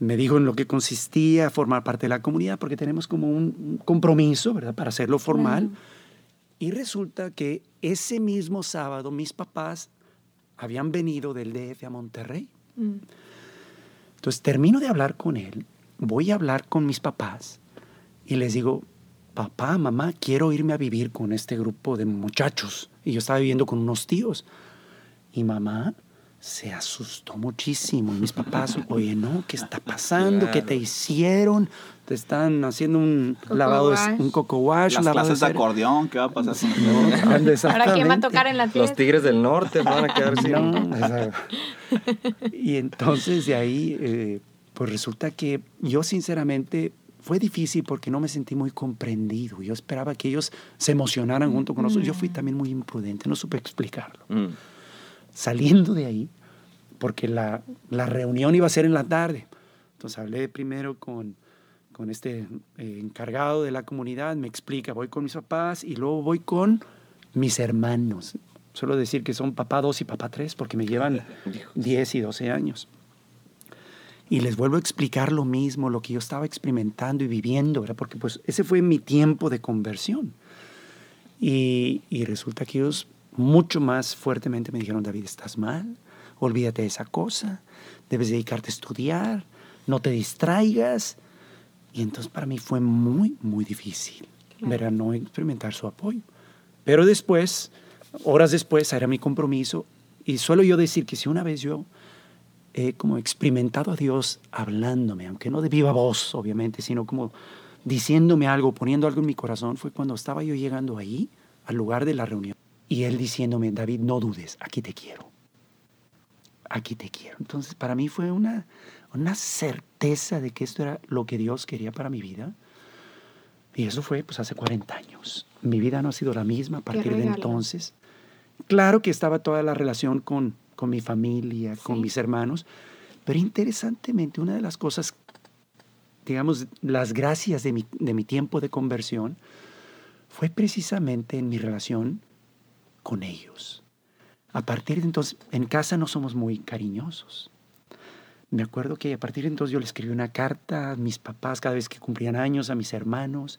me dijo en lo que consistía formar parte de la comunidad porque tenemos como un un compromiso, ¿verdad? Para hacerlo formal. Y resulta que ese mismo sábado mis papás habían venido del DF a Monterrey. Mm. Entonces termino de hablar con él, voy a hablar con mis papás y les digo, papá, mamá, quiero irme a vivir con este grupo de muchachos. Y yo estaba viviendo con unos tíos. Y mamá se asustó muchísimo. Y mis papás, oye, no, ¿qué está pasando? ¿Qué te hicieron? Te están haciendo un Coco lavado, de, wash. un coco wash, Las un lavado clases de acordeón, ¿qué va a pasar con No, Ahora quién va a tocar en la Los fiesta. tigres del norte van a quedar sin... No, y entonces de ahí, eh, pues resulta que yo sinceramente fue difícil porque no me sentí muy comprendido. Yo esperaba que ellos se emocionaran junto con nosotros. Yo fui también muy imprudente, no supe explicarlo. Mm. Saliendo de ahí, porque la, la reunión iba a ser en la tarde. Entonces hablé primero con, con este eh, encargado de la comunidad, me explica, voy con mis papás y luego voy con mis hermanos. Suelo decir que son papá 2 y papá 3 porque me llevan 10 y 12 años. Y les vuelvo a explicar lo mismo, lo que yo estaba experimentando y viviendo, ¿verdad? porque pues ese fue mi tiempo de conversión. Y, y resulta que ellos mucho más fuertemente me dijeron, David, estás mal, olvídate de esa cosa, debes dedicarte a estudiar, no te distraigas. Y entonces para mí fue muy, muy difícil, ¿verdad? No experimentar su apoyo. Pero después, horas después, era mi compromiso. Y suelo yo decir que si una vez yo he como experimentado a Dios hablándome, aunque no de viva voz, obviamente, sino como diciéndome algo, poniendo algo en mi corazón, fue cuando estaba yo llegando ahí, al lugar de la reunión, y Él diciéndome, David, no dudes, aquí te quiero. Aquí te quiero. Entonces, para mí fue una, una certeza de que esto era lo que Dios quería para mi vida. Y eso fue pues hace 40 años. Mi vida no ha sido la misma a partir de entonces. Claro que estaba toda la relación con, con mi familia, con mis hermanos, pero interesantemente una de las cosas, digamos, las gracias de mi, de mi tiempo de conversión fue precisamente en mi relación con ellos. A partir de entonces, en casa no somos muy cariñosos. Me acuerdo que a partir de entonces yo le escribí una carta a mis papás cada vez que cumplían años, a mis hermanos.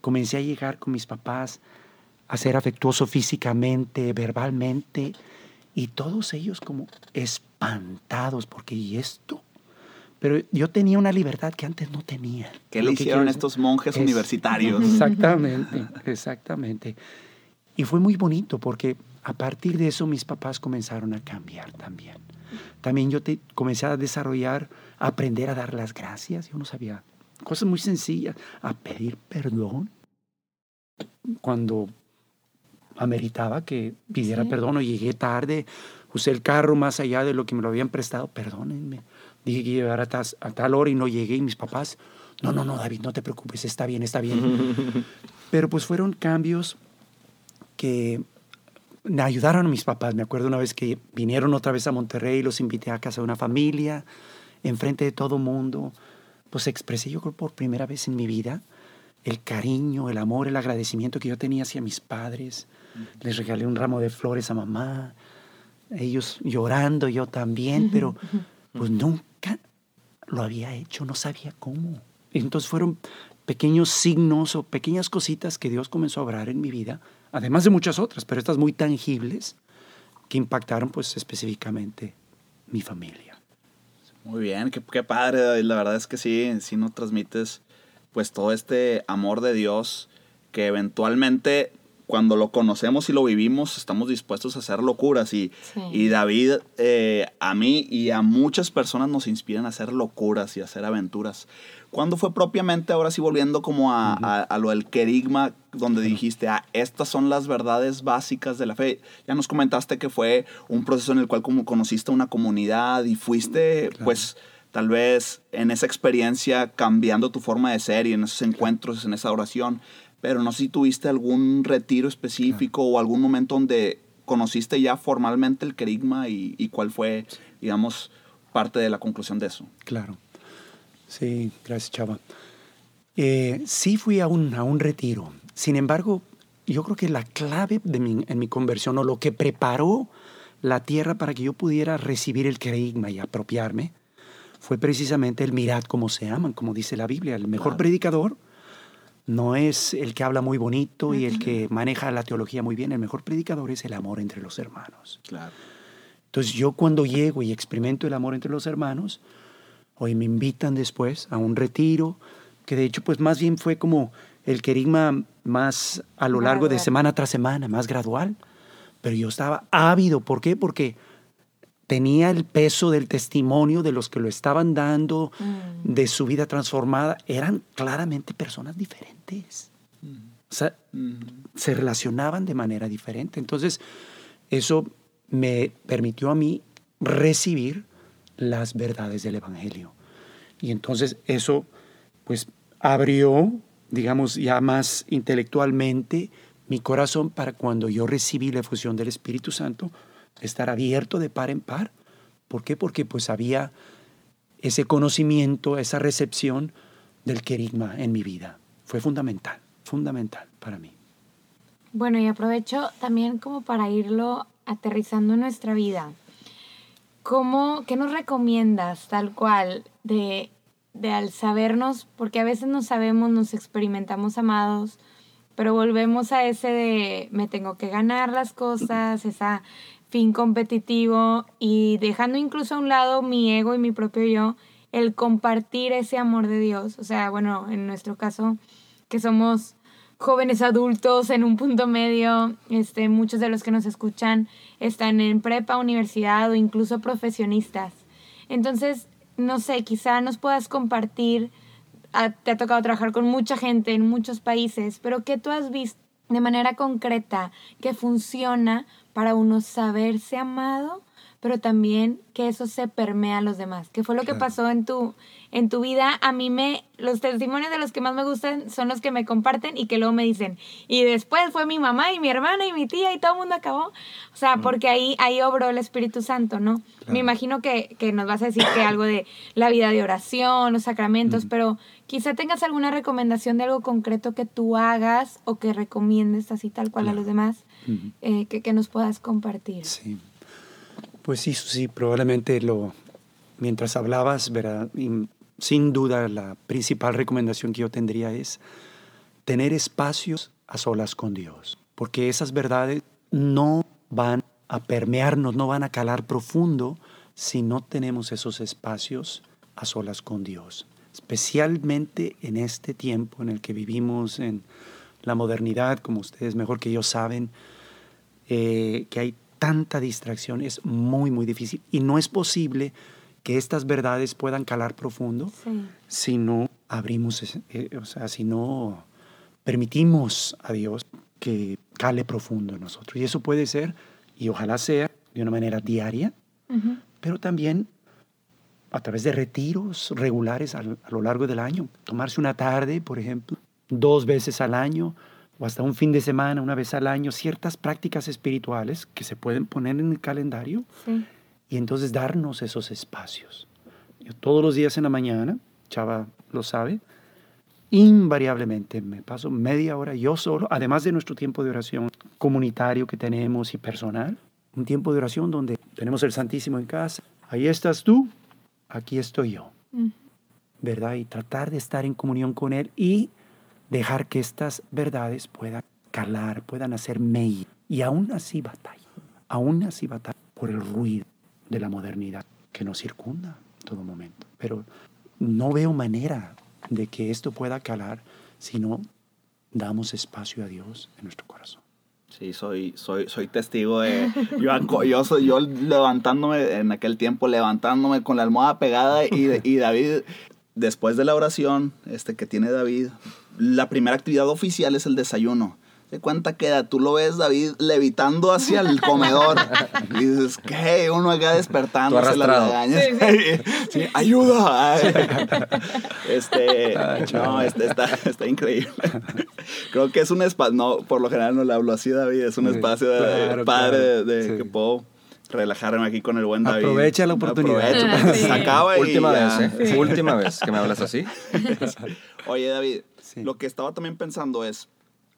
Comencé a llegar con mis papás a ser afectuoso físicamente, verbalmente, y todos ellos como espantados, porque ¿y esto? Pero yo tenía una libertad que antes no tenía. ¿Qué Lo le que hicieron quiero- estos monjes es- universitarios? Exactamente, exactamente. Y fue muy bonito porque a partir de eso mis papás comenzaron a cambiar también. También yo te- comencé a desarrollar aprender a dar las gracias. Yo no sabía. Cosas muy sencillas. A pedir perdón. Cuando ameritaba que pidiera Sí. perdón o llegué tarde, usé el carro más allá de lo que me lo habían prestado, perdónenme. Dije que iba a tal hora y no llegué y mis papás, no, no, no, David, no te preocupes, está bien, está bien. Pero pues fueron cambios que me ayudaron a mis papás. Me acuerdo una vez que vinieron otra vez a Monterrey, los invité a casa de una familia, enfrente de todo mundo. Pues expresé yo creo por primera vez en mi vida el cariño, el amor, el agradecimiento que yo tenía hacia mis padres. Les regalé un ramo de flores a mamá, ellos llorando, yo también, pero pues nunca lo había hecho, no sabía cómo. Entonces fueron pequeños signos o pequeñas cositas que Dios comenzó a obrar en mi vida, además de muchas otras, pero estas muy tangibles que impactaron pues específicamente mi familia. Muy bien, qué, qué padre, David. La verdad es que sí, sí nos transmites pues todo este amor de Dios que eventualmente cuando lo conocemos y lo vivimos estamos dispuestos a hacer locuras y, Sí. y David eh, a mí y a muchas personas nos inspiran a hacer locuras y a hacer aventuras. ¿Cuándo fue propiamente, ahora sí volviendo como a, a- a lo del querigma, donde dijiste, ah, estas son las verdades básicas de la fe? Ya nos comentaste que fue un proceso en el cual como conociste una comunidad y fuiste, pues, tal vez en esa experiencia cambiando tu forma de ser y en esos encuentros, en esa oración. Pero no sé si tuviste algún retiro específico o algún momento donde conociste ya formalmente el querigma y, y cuál fue, digamos, parte de la conclusión de eso. Claro. Sí, gracias, Chava. Eh, sí fui a un, a un retiro. Sin embargo, yo creo que la clave de mi, en mi conversión o lo que preparó la tierra para que yo pudiera recibir el querigma y apropiarme fue precisamente el mirad cómo se aman, como dice la Biblia. El mejor Claro. predicador no es el que habla muy bonito y el que maneja la teología muy bien. El mejor predicador es el amor entre los hermanos. Claro. Entonces yo cuando llego y experimento el amor entre los hermanos, hoy me invitan después a un retiro, que de hecho pues más bien fue como el querigma más a lo largo de semana tras semana, más gradual. Pero yo estaba ávido, ¿por qué? Porque tenía el peso del testimonio de los que lo estaban dando, Mm. de su vida transformada. Eran claramente personas diferentes. O sea, se relacionaban de manera diferente. Entonces, eso me permitió a mí recibir las verdades del Evangelio. Y entonces eso, pues, abrió, digamos, ya más intelectualmente mi corazón para cuando yo recibí la efusión del Espíritu Santo, estar abierto de par en par. ¿Por qué? Porque pues había ese conocimiento, esa recepción del querigma en mi vida. Fue fundamental, fundamental para mí. Bueno, y aprovecho también como para irlo aterrizando en nuestra vida. ¿Cómo, ¿Qué nos recomiendas tal cual de, de al sabernos, porque a veces nos sabemos, nos experimentamos amados, pero volvemos a ese de me tengo que ganar las cosas, esa fin competitivo y dejando incluso a un lado mi ego y mi propio yo, el compartir ese amor de Dios. O sea, bueno, en nuestro caso, que somos jóvenes adultos en un punto medio, este, muchos de los que nos escuchan están en prepa, universidad o incluso profesionistas. Entonces, no sé, quizá nos puedas compartir, a- te ha tocado trabajar con mucha gente en muchos países, pero ¿qué tú has visto de manera concreta que funciona para uno saberse amado, pero también que eso se permea a los demás? ¿Qué fue lo que pasó en tu, en tu vida? A mí me, los testimonios de los que más me gustan son los que me comparten y que luego me dicen, y después fue mi mamá y mi hermana y mi tía y todo el mundo acabó. O sea, porque ahí, ahí obró el Espíritu Santo, ¿no? Claro. Me imagino que, que nos vas a decir que algo de la vida de oración, los sacramentos, pero quizá tengas alguna recomendación de algo concreto que tú hagas o que recomiendes así tal cual a los demás, Eh, que, que nos puedas compartir. Sí. Pues sí, sí, probablemente lo, mientras hablabas, ¿verdad? Y sin duda la principal recomendación que yo tendría es tener espacios a solas con Dios, porque esas verdades no van a permearnos, no van a calar profundo si no tenemos esos espacios a solas con Dios, especialmente en este tiempo en el que vivimos en la modernidad, como ustedes mejor que yo saben, eh, que hay tanta distracción, es muy, muy difícil y no es posible que estas verdades puedan calar profundo Sí. si no abrimos, eh, o sea, si no permitimos a Dios que cale profundo en nosotros. Y eso puede ser, y ojalá sea, de una manera diaria, pero también a través de retiros regulares a, lo largo del año. Tomarse una tarde, por ejemplo, dos veces al año o hasta un fin de semana, una vez al año, ciertas prácticas espirituales que se pueden poner en el calendario Sí. y entonces darnos esos espacios. Yo todos los días en la mañana, Chava lo sabe, invariablemente me paso media hora yo solo, además de nuestro tiempo de oración comunitario que tenemos y personal, un tiempo de oración donde tenemos el Santísimo en casa. Ahí estás tú, aquí estoy yo, Mm. ¿verdad? Y tratar de estar en comunión con Él y dejar que estas verdades puedan calar, puedan hacer mella. Y aún así batalla, aún así batalla por el ruido de la modernidad que nos circunda en todo momento. Pero no veo manera de que esto pueda calar si no damos espacio a Dios en nuestro corazón. Sí, soy, soy, soy testigo de... Yo, yo, yo levantándome en aquel tiempo, levantándome con la almohada pegada y, y David, después de la oración este, que tiene David, la primera actividad oficial es el desayuno. ¿De cuenta queda? Tú lo ves, David, levitando hacia el comedor. Y dices, ¿qué? Uno acá despertando. Tú arrastrado. Sí, ayuda. Este, no, este, está, está increíble. Creo que es un espacio, no, por lo general no le hablo así, David, es un Sí, espacio de- claro, padre claro. de, de Sí. que puedo relajarme aquí con el buen David. Aprovecha la oportunidad. Aprovecho, porque sí. se acaba y Última ya. vez, ¿eh? Última vez que me hablas así. Oye, David, Sí. lo que estaba también pensando es,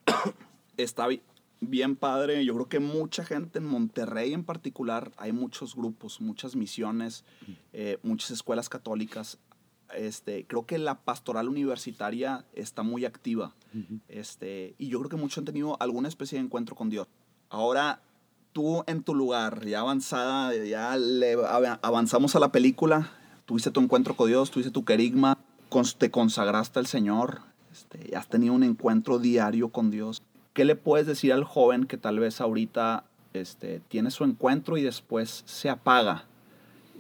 está bi- bien padre, yo creo que mucha gente en Monterrey en particular, hay muchos grupos, muchas misiones, eh, muchas escuelas católicas. Este, creo que la pastoral universitaria está muy activa. este, y yo creo que muchos han tenido alguna especie de encuentro con Dios. Ahora, tú en tu lugar, ya avanzada, ya le avanzamos a la película, tuviste tu encuentro con Dios, tuviste tu querigma, te consagraste al Señor, este, has tenido un encuentro diario con Dios. ¿Qué le puedes decir al joven que tal vez ahorita este, tiene su encuentro y después se apaga?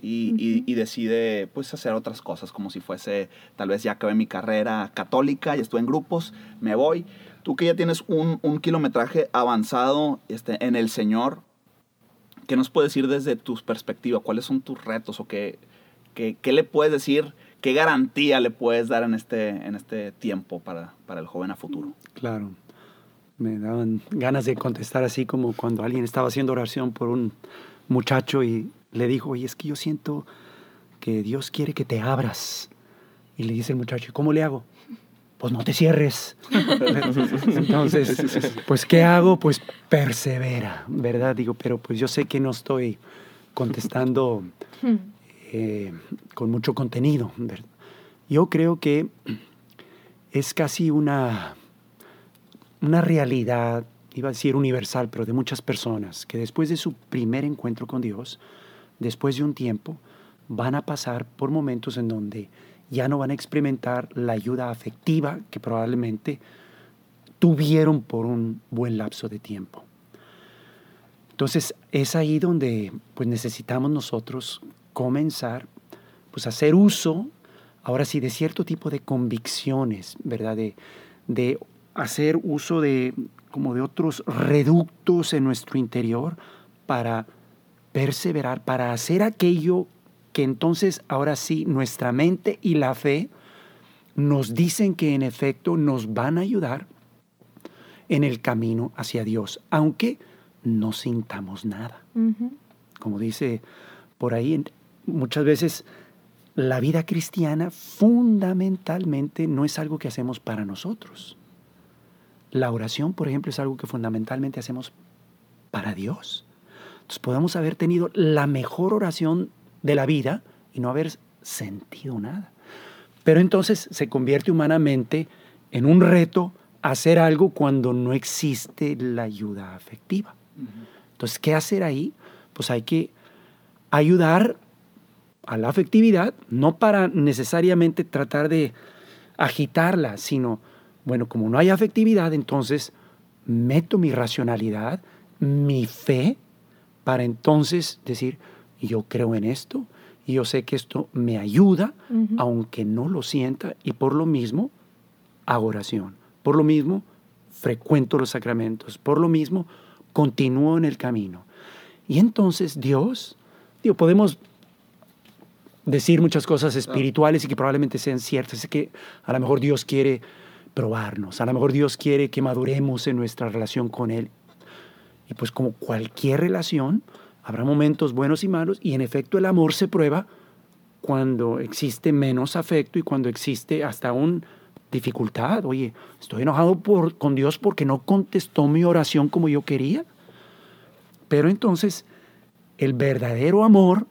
Y, y- y decide pues hacer otras cosas como si fuese tal vez ya acabé mi carrera católica y estuve en grupos me voy tú que ya tienes un, un kilometraje avanzado este, en el Señor ¿qué nos puedes decir desde tu perspectiva? ¿cuáles son tus retos o qué, qué, qué le puedes decir? ¿Qué garantía le puedes dar en este, en este tiempo para, para el joven a futuro? Claro. Me daban ganas de contestar así como cuando alguien estaba haciendo oración por un muchacho y le dijo, oye, es que yo siento que Dios quiere que te abras. Y le dice el muchacho, "¿Y ¿cómo le hago? Pues no te cierres. Entonces, pues ¿qué hago? Pues persevera, ¿verdad? Digo, pero pues yo sé que no estoy contestando Hmm. Eh, con mucho contenido. Yo creo que es casi una, una realidad, iba a decir universal, pero de muchas personas, que después de su primer encuentro con Dios, después de un tiempo, van a pasar por momentos en donde ya no van a experimentar la ayuda afectiva que probablemente tuvieron por un buen lapso de tiempo. Entonces es ahí donde pues necesitamos nosotros comenzar pues a hacer uso ahora sí de cierto tipo de convicciones, ¿verdad? De, de hacer uso de como de otros reductos en nuestro interior para perseverar, para hacer aquello que entonces ahora sí nuestra mente y la fe nos dicen que en efecto nos van a ayudar en el camino hacia Dios, aunque no sintamos nada. Como dice por ahí, en- muchas veces la vida cristiana fundamentalmente no es algo que hacemos para nosotros. La oración, por ejemplo, es algo que fundamentalmente hacemos para Dios. Entonces podemos haber tenido la mejor oración de la vida y no haber sentido nada. Pero entonces se convierte humanamente en un reto hacer algo cuando no existe la ayuda afectiva. Entonces, ¿qué hacer ahí? Pues hay que ayudar a la afectividad, no para necesariamente tratar de agitarla, sino, bueno, como no hay afectividad, entonces meto mi racionalidad, mi fe, para entonces decir, yo creo en esto Y yo sé que esto me ayuda, aunque no lo sienta, y por lo mismo hago oración. Por lo mismo frecuento los sacramentos. Por lo mismo continúo en el camino. Y entonces Dios, digo, podemos decir muchas cosas espirituales y que probablemente sean ciertas. Es que a lo mejor Dios quiere probarnos, a lo mejor Dios quiere que maduremos en nuestra relación con Él. Y pues como cualquier relación, habrá momentos buenos y malos y en efecto el amor se prueba cuando existe menos afecto y cuando existe hasta una dificultad. Oye, estoy enojado por, con Dios porque no contestó mi oración como yo quería. Pero entonces el verdadero amor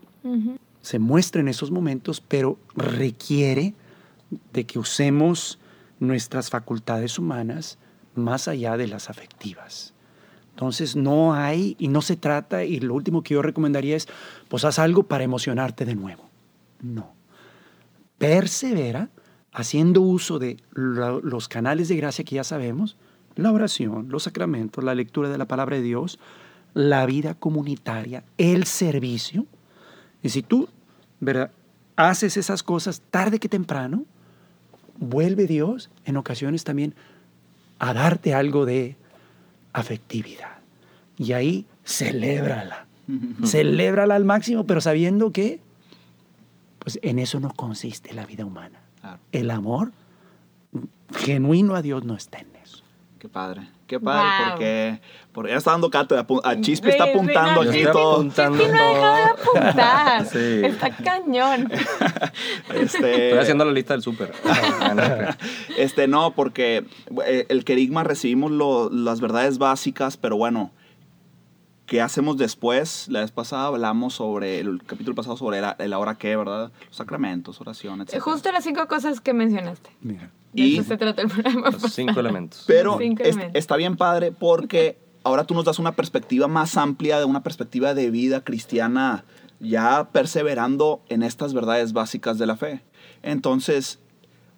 se muestra en esos momentos, pero requiere de que usemos nuestras facultades humanas más allá de las afectivas. Entonces no hay y no se trata, y lo último que yo recomendaría es, pues haz algo para emocionarte de nuevo. No. Persevera haciendo uso de los canales de gracia que ya sabemos, la oración, los sacramentos, la lectura de la palabra de Dios, la vida comunitaria, el servicio. Y si tú ¿verdad? haces esas cosas tarde que temprano, vuelve Dios en ocasiones también a darte algo de afectividad. Y ahí celébrala. celébrala al máximo, pero sabiendo que pues en eso no consiste la vida humana. El amor genuino a Dios no está en eso. Qué padre. Qué padre, porque, porque ella está dando cátedra. A Chispi está apuntando aquí todo. Apuntando Chispi no ha dejado de apuntar. sí. Está cañón. Este, Estoy haciendo la lista del súper. este, no, porque eh, el querigma recibimos lo, las verdades básicas, pero bueno, ¿qué hacemos después? La vez pasada hablamos sobre, el capítulo pasado sobre el, ahora qué, ¿verdad? Los sacramentos, oraciones, etc. Justo las cinco cosas que mencionaste. Mira. Y se trata el programa. Los cinco elementos. Pero está bien padre porque ahora tú nos das una perspectiva más amplia, de una perspectiva de vida cristiana, ya perseverando en estas verdades básicas de la fe. Entonces,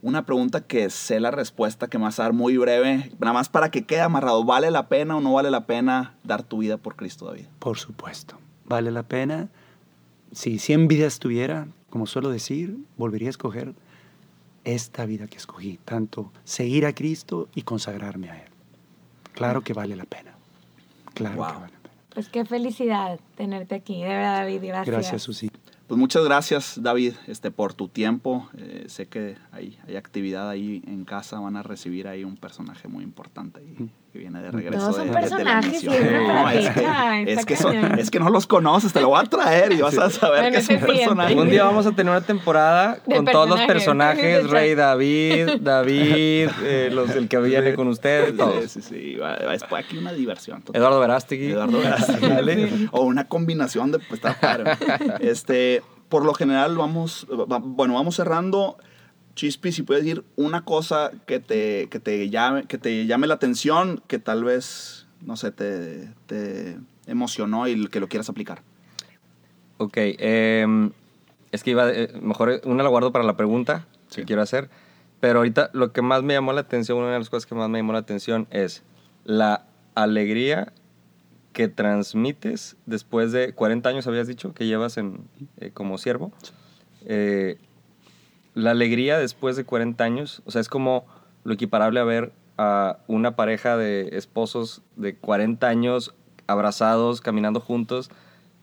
una pregunta que sé la respuesta que me vas a dar muy breve, nada más para que quede amarrado. ¿Vale la pena o no vale la pena dar tu vida por Cristo David? Por supuesto. Vale la pena. Si 100 vidas tuviera, como suelo decir, volvería a escoger esta vida que escogí, tanto seguir a Cristo y consagrarme a Él. Claro que vale la pena. Claro que vale la pena. Pues qué felicidad tenerte aquí, de verdad, David. Gracias. Gracias, Susi. Pues muchas gracias, David, este, por tu tiempo. Eh, sé que hay, hay actividad ahí en casa, van a recibir ahí un personaje muy importante ahí, que viene de regreso. Todos son de, personajes, de no, es, que, es, que es que no los conoces, te lo voy a traer y vas a saber que es un personaje. Un día vamos a tener una temporada con todos los personajes, Rey David, David, eh, los del que viene con ustedes, todos. Sí, sí, sí, va, va, es aquí una diversión. Total. Eduardo Verástegui. Eduardo Verástegui, O una combinación de, pues está padre. Este, por lo general vamos, bueno, vamos cerrando. Chispi, si puedes decir una cosa que te, que te, llame, que te llame la atención, que tal vez, no sé, te, te emocionó y que lo quieras aplicar. Ok, em, es que iba, eh, mejor una la guardo para la pregunta que quiero hacer, pero ahorita lo que más me llamó la atención, una de las cosas que más me llamó la atención es la alegría que transmites después de 40 años, habías dicho, que llevas en, eh, como siervo. Eh, la alegría después de 40 años, o sea, es como lo equiparable a ver a una pareja de esposos de 40 años abrazados, caminando juntos.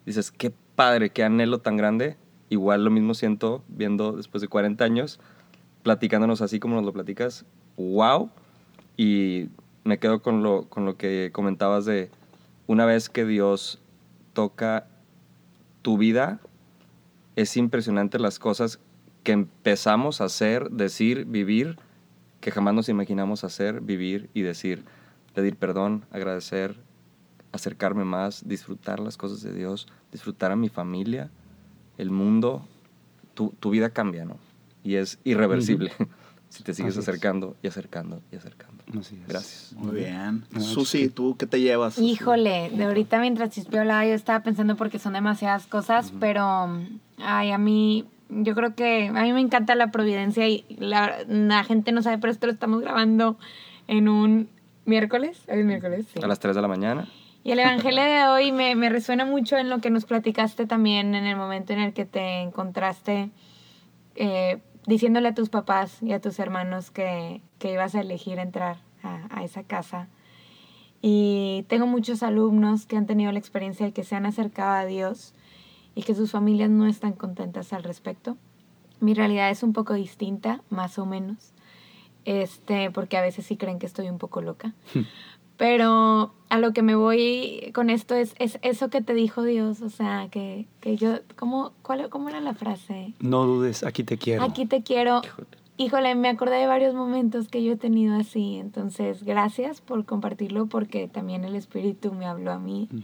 Dices, qué padre, qué anhelo tan grande. Igual lo mismo siento viendo después de 40 años, platicándonos así como nos lo platicas. ¡Wow! Y me quedo con lo, con lo que comentabas de una vez que Dios toca tu vida, es impresionante las cosas que empezamos a hacer, decir, vivir, que jamás nos imaginamos hacer, vivir y decir. Pedir perdón, agradecer, acercarme más, disfrutar las cosas de Dios, disfrutar a mi familia, el mundo. Tu, vida cambia, ¿no? Y es irreversible si te sigues acercando y acercando y acercando. Gracias. Muy bien. Susi, ¿tú qué te llevas? Híjole, de ahorita mientras Chispi hablaba yo estaba pensando porque son demasiadas cosas, pero ay, a mí, yo creo que a mí me encanta la providencia y la, la gente no sabe, pero esto lo estamos grabando en un miércoles. ¿Es miércoles? Sí. A las 3 de la mañana. Y el Evangelio de hoy me, me, resuena mucho en lo que nos platicaste también en el momento en el que te encontraste eh, diciéndole a tus papás y a tus hermanos que, que ibas a elegir entrar a, a, esa casa. Y tengo muchos alumnos que han tenido la experiencia de que se han acercado a Dios y que sus familias no están contentas al respecto. Mi realidad es un poco distinta, más o menos, este, porque a veces sí creen que estoy un poco loca. Pero a lo que me voy con esto es, es eso que te dijo Dios, o sea, que, que yo, ¿cómo, cuál, ¿cómo era la frase? No dudes, aquí te quiero. Aquí te quiero. Híjole, me acordé de varios momentos que yo he tenido así, entonces gracias por compartirlo porque también el Espíritu me habló a mí. Mm.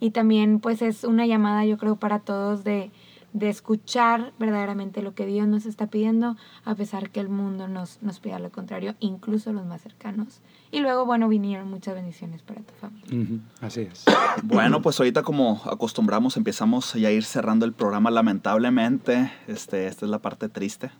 Y también pues es una llamada yo creo para todos de, de escuchar verdaderamente lo que Dios nos está pidiendo, a pesar que el mundo nos, nos pida lo contrario, incluso los más cercanos. Y luego, bueno, vinieron muchas bendiciones para tu familia. Así es. Bueno, pues ahorita como acostumbramos, empezamos ya a ir cerrando el programa, lamentablemente. Este, esta es la parte triste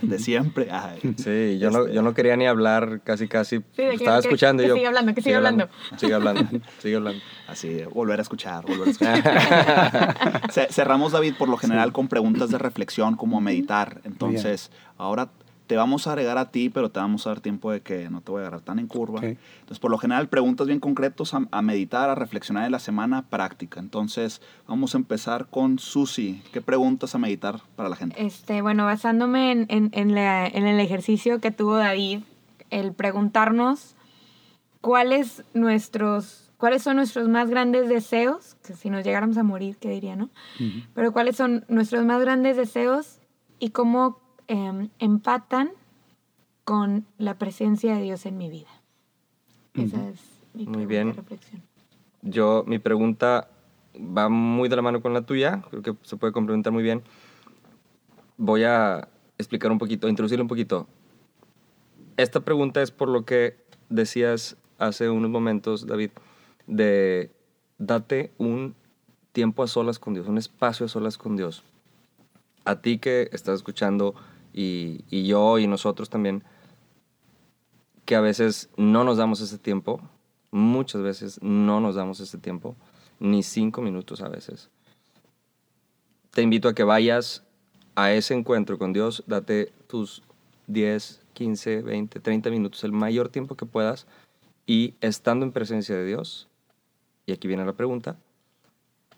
de, siempre. Sí, yo no, yo no quería ni hablar, casi, casi. Estaba escuchando y yo... Sigue hablando, que sigue, hablando. Sigue hablando, sigue hablando. Así, volver a escuchar, volver a escuchar. Cerramos, David, por lo general con preguntas de reflexión, como meditar. Entonces, ahora te vamos a agregar a ti, pero te vamos a dar tiempo de que no te voy a agarrar tan en curva. Entonces, por lo general, preguntas bien concretos a, meditar, a reflexionar en la semana práctica. Entonces, vamos a empezar con Susi. ¿Qué preguntas a meditar para la gente? Este, bueno, basándome en, en, en, en el ejercicio que tuvo David, el preguntarnos cuáles nuestros cuáles son nuestros más grandes deseos, que si nos llegáramos a morir, ¿qué diría, no? Pero cuáles son nuestros más grandes deseos y cómo Em, empatan con la presencia de Dios en mi vida. Esa es mi muy bien. reflexión. Yo, mi pregunta va muy de la mano con la tuya, creo que se puede complementar muy bien. Voy a explicar un poquito, introducir un poquito. Esta pregunta es por lo que decías hace unos momentos, David, de date un tiempo a solas con Dios, un espacio a solas con Dios. A ti que estás escuchando y, yo y nosotros también, que a veces no nos damos ese tiempo, muchas veces no nos damos ese tiempo, ni cinco minutos a veces. Te invito a que vayas a ese encuentro con Dios, date tus 10, 15, 20, 30 minutos, el mayor tiempo que puedas, y estando en presencia de Dios, y aquí viene la pregunta,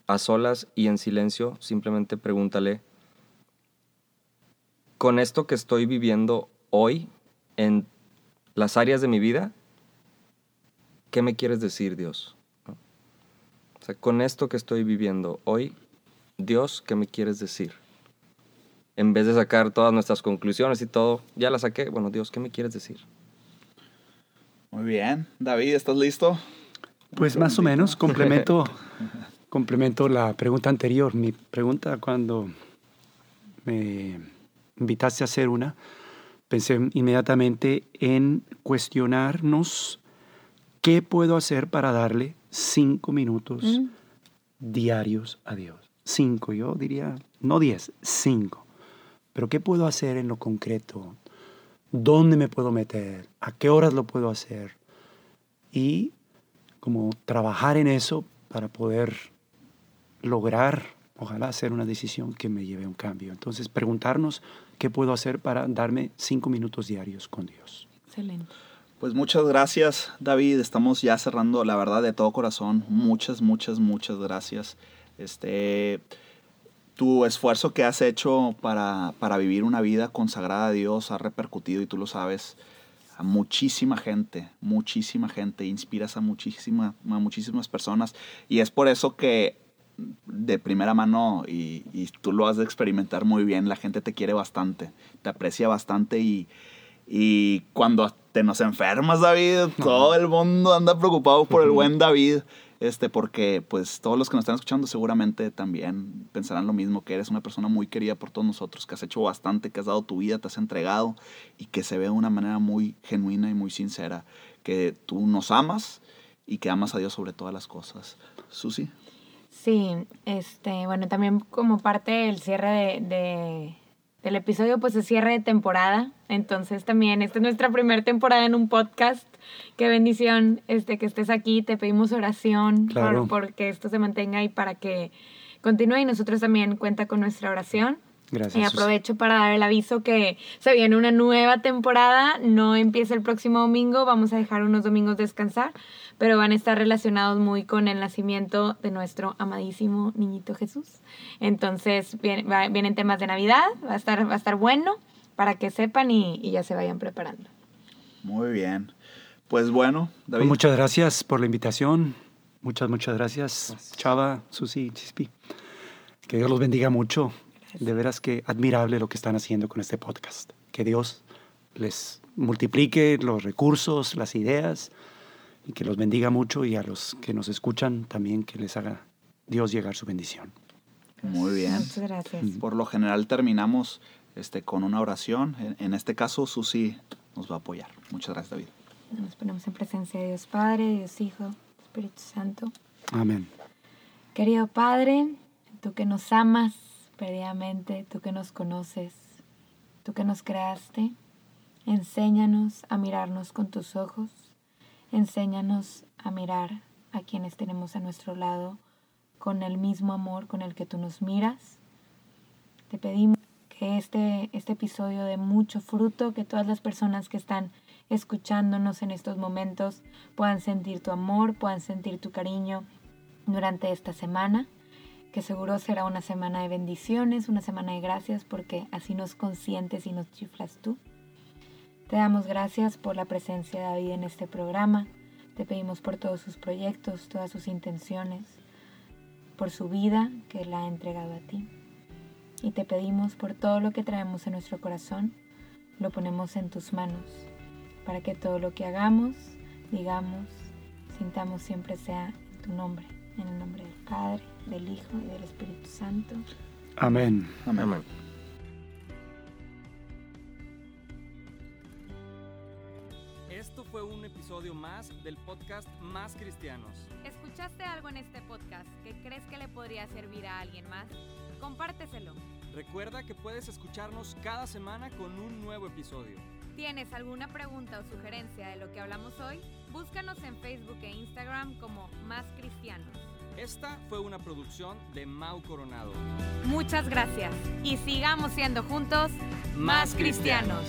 a solas y en silencio, simplemente pregúntale, con esto que estoy viviendo hoy en las áreas de mi vida, ¿qué me quieres decir, Dios? O sea, con esto que estoy viviendo hoy, Dios, ¿qué me quieres decir? En vez de sacar todas nuestras conclusiones y todo, ya las saqué. Bueno, Dios, ¿qué me quieres decir? Muy bien. David, ¿estás listo? Pues más o menos, complemento, complemento la pregunta anterior. Mi pregunta cuando me invitaste a hacer una, pensé inmediatamente en cuestionarnos qué puedo hacer para darle cinco minutos mm. diarios a Dios. Cinco, yo diría, no diez, cinco. Pero ¿qué puedo hacer en lo concreto? ¿Dónde me puedo meter? ¿A qué horas lo puedo hacer? Y como trabajar en eso para poder lograr, ojalá hacer una decisión que me lleve a un cambio. Entonces, preguntarnos ¿Qué puedo hacer para darme cinco minutos diarios con Dios? Excelente. Pues muchas gracias, David. Estamos ya cerrando, la verdad, de todo corazón. Muchas, muchas, muchas gracias. Este, tu esfuerzo que has hecho para, para vivir una vida consagrada a Dios ha repercutido, y tú lo sabes, a muchísima gente, muchísima gente. Inspiras a, muchísima, a muchísimas personas. Y es por eso que de primera mano y, tú lo has de experimentar muy bien, la gente te quiere bastante, te aprecia bastante y, y cuando te nos enfermas, David, todo el mundo anda preocupado por el buen David, este, porque pues todos los que nos están escuchando seguramente también pensarán lo mismo, que eres una persona muy querida por todos nosotros, que has hecho bastante, que has dado tu vida, te has entregado y que se ve de una manera muy genuina y muy sincera, que tú nos amas y que amas a Dios sobre todas las cosas. Susi. Sí, este, bueno, también como parte del cierre de, del episodio, pues es cierre de temporada. Entonces también esta es nuestra primera temporada en un podcast. Qué bendición este, que estés aquí. Te pedimos oración Claro. por, que esto se mantenga y para que continúe. Y nosotros también cuenta con nuestra oración. Gracias. Y Susi. aprovecho para dar el aviso que se viene una nueva temporada, no empieza el próximo domingo, vamos a dejar unos domingos descansar, pero van a estar relacionados muy con el nacimiento de nuestro amadísimo niñito Jesús. Entonces viene- va- vienen temas de Navidad, va a estar, va a estar bueno para que sepan y, y ya se vayan preparando. Muy bien. Pues bueno, David. Pues muchas gracias por la invitación. Muchas, muchas gracias, Chava, Susi, Chispi. Que Dios los bendiga mucho. De veras que admirable lo que están haciendo con este podcast. Que Dios les multiplique los recursos, las ideas y que los bendiga mucho y a los que nos escuchan también que les haga Dios llegar su bendición. Muy bien. Muchas gracias. Por lo general terminamos este, con una oración. En, en este caso, Susi nos va a apoyar. Muchas gracias, David. Nos ponemos en presencia de Dios Padre, Dios Hijo, Espíritu Santo. Amén. Querido Padre, tú que nos amas perdidamente, tú que nos conoces, tú que nos creaste, enséñanos a mirarnos con tus ojos, enséñanos a mirar a quienes tenemos a nuestro lado con el mismo amor con el que tú nos miras. Te pedimos que este, este episodio dé mucho fruto, que todas las personas que están escuchándonos en estos momentos puedan sentir tu amor, puedan sentir tu cariño durante esta semana, que seguro será una semana de bendiciones, una semana de gracias, porque así nos consientes y nos chiflas tú. Te damos gracias por la presencia de David en este programa. Te pedimos por todos sus proyectos, todas sus intenciones, por su vida que Él ha entregado a ti. Y te pedimos por todo lo que traemos en nuestro corazón, lo ponemos en tus manos, para que todo lo que hagamos, digamos, sintamos siempre sea en tu nombre, en el nombre del Padre, del Hijo y del Espíritu Santo. Amén. Amén. Amén. Esto fue un episodio más del podcast Más Cristianos. ¿Escuchaste algo en este podcast que crees que le podría servir a alguien más? Compárteselo. Recuerda que puedes escucharnos cada semana con un nuevo episodio. ¿Tienes alguna pregunta o sugerencia de lo que hablamos hoy? Búscanos en Facebook e Instagram como Más Cristianos. Esta fue una producción de Mau Coronado. Muchas gracias y sigamos siendo juntos Más cristianos.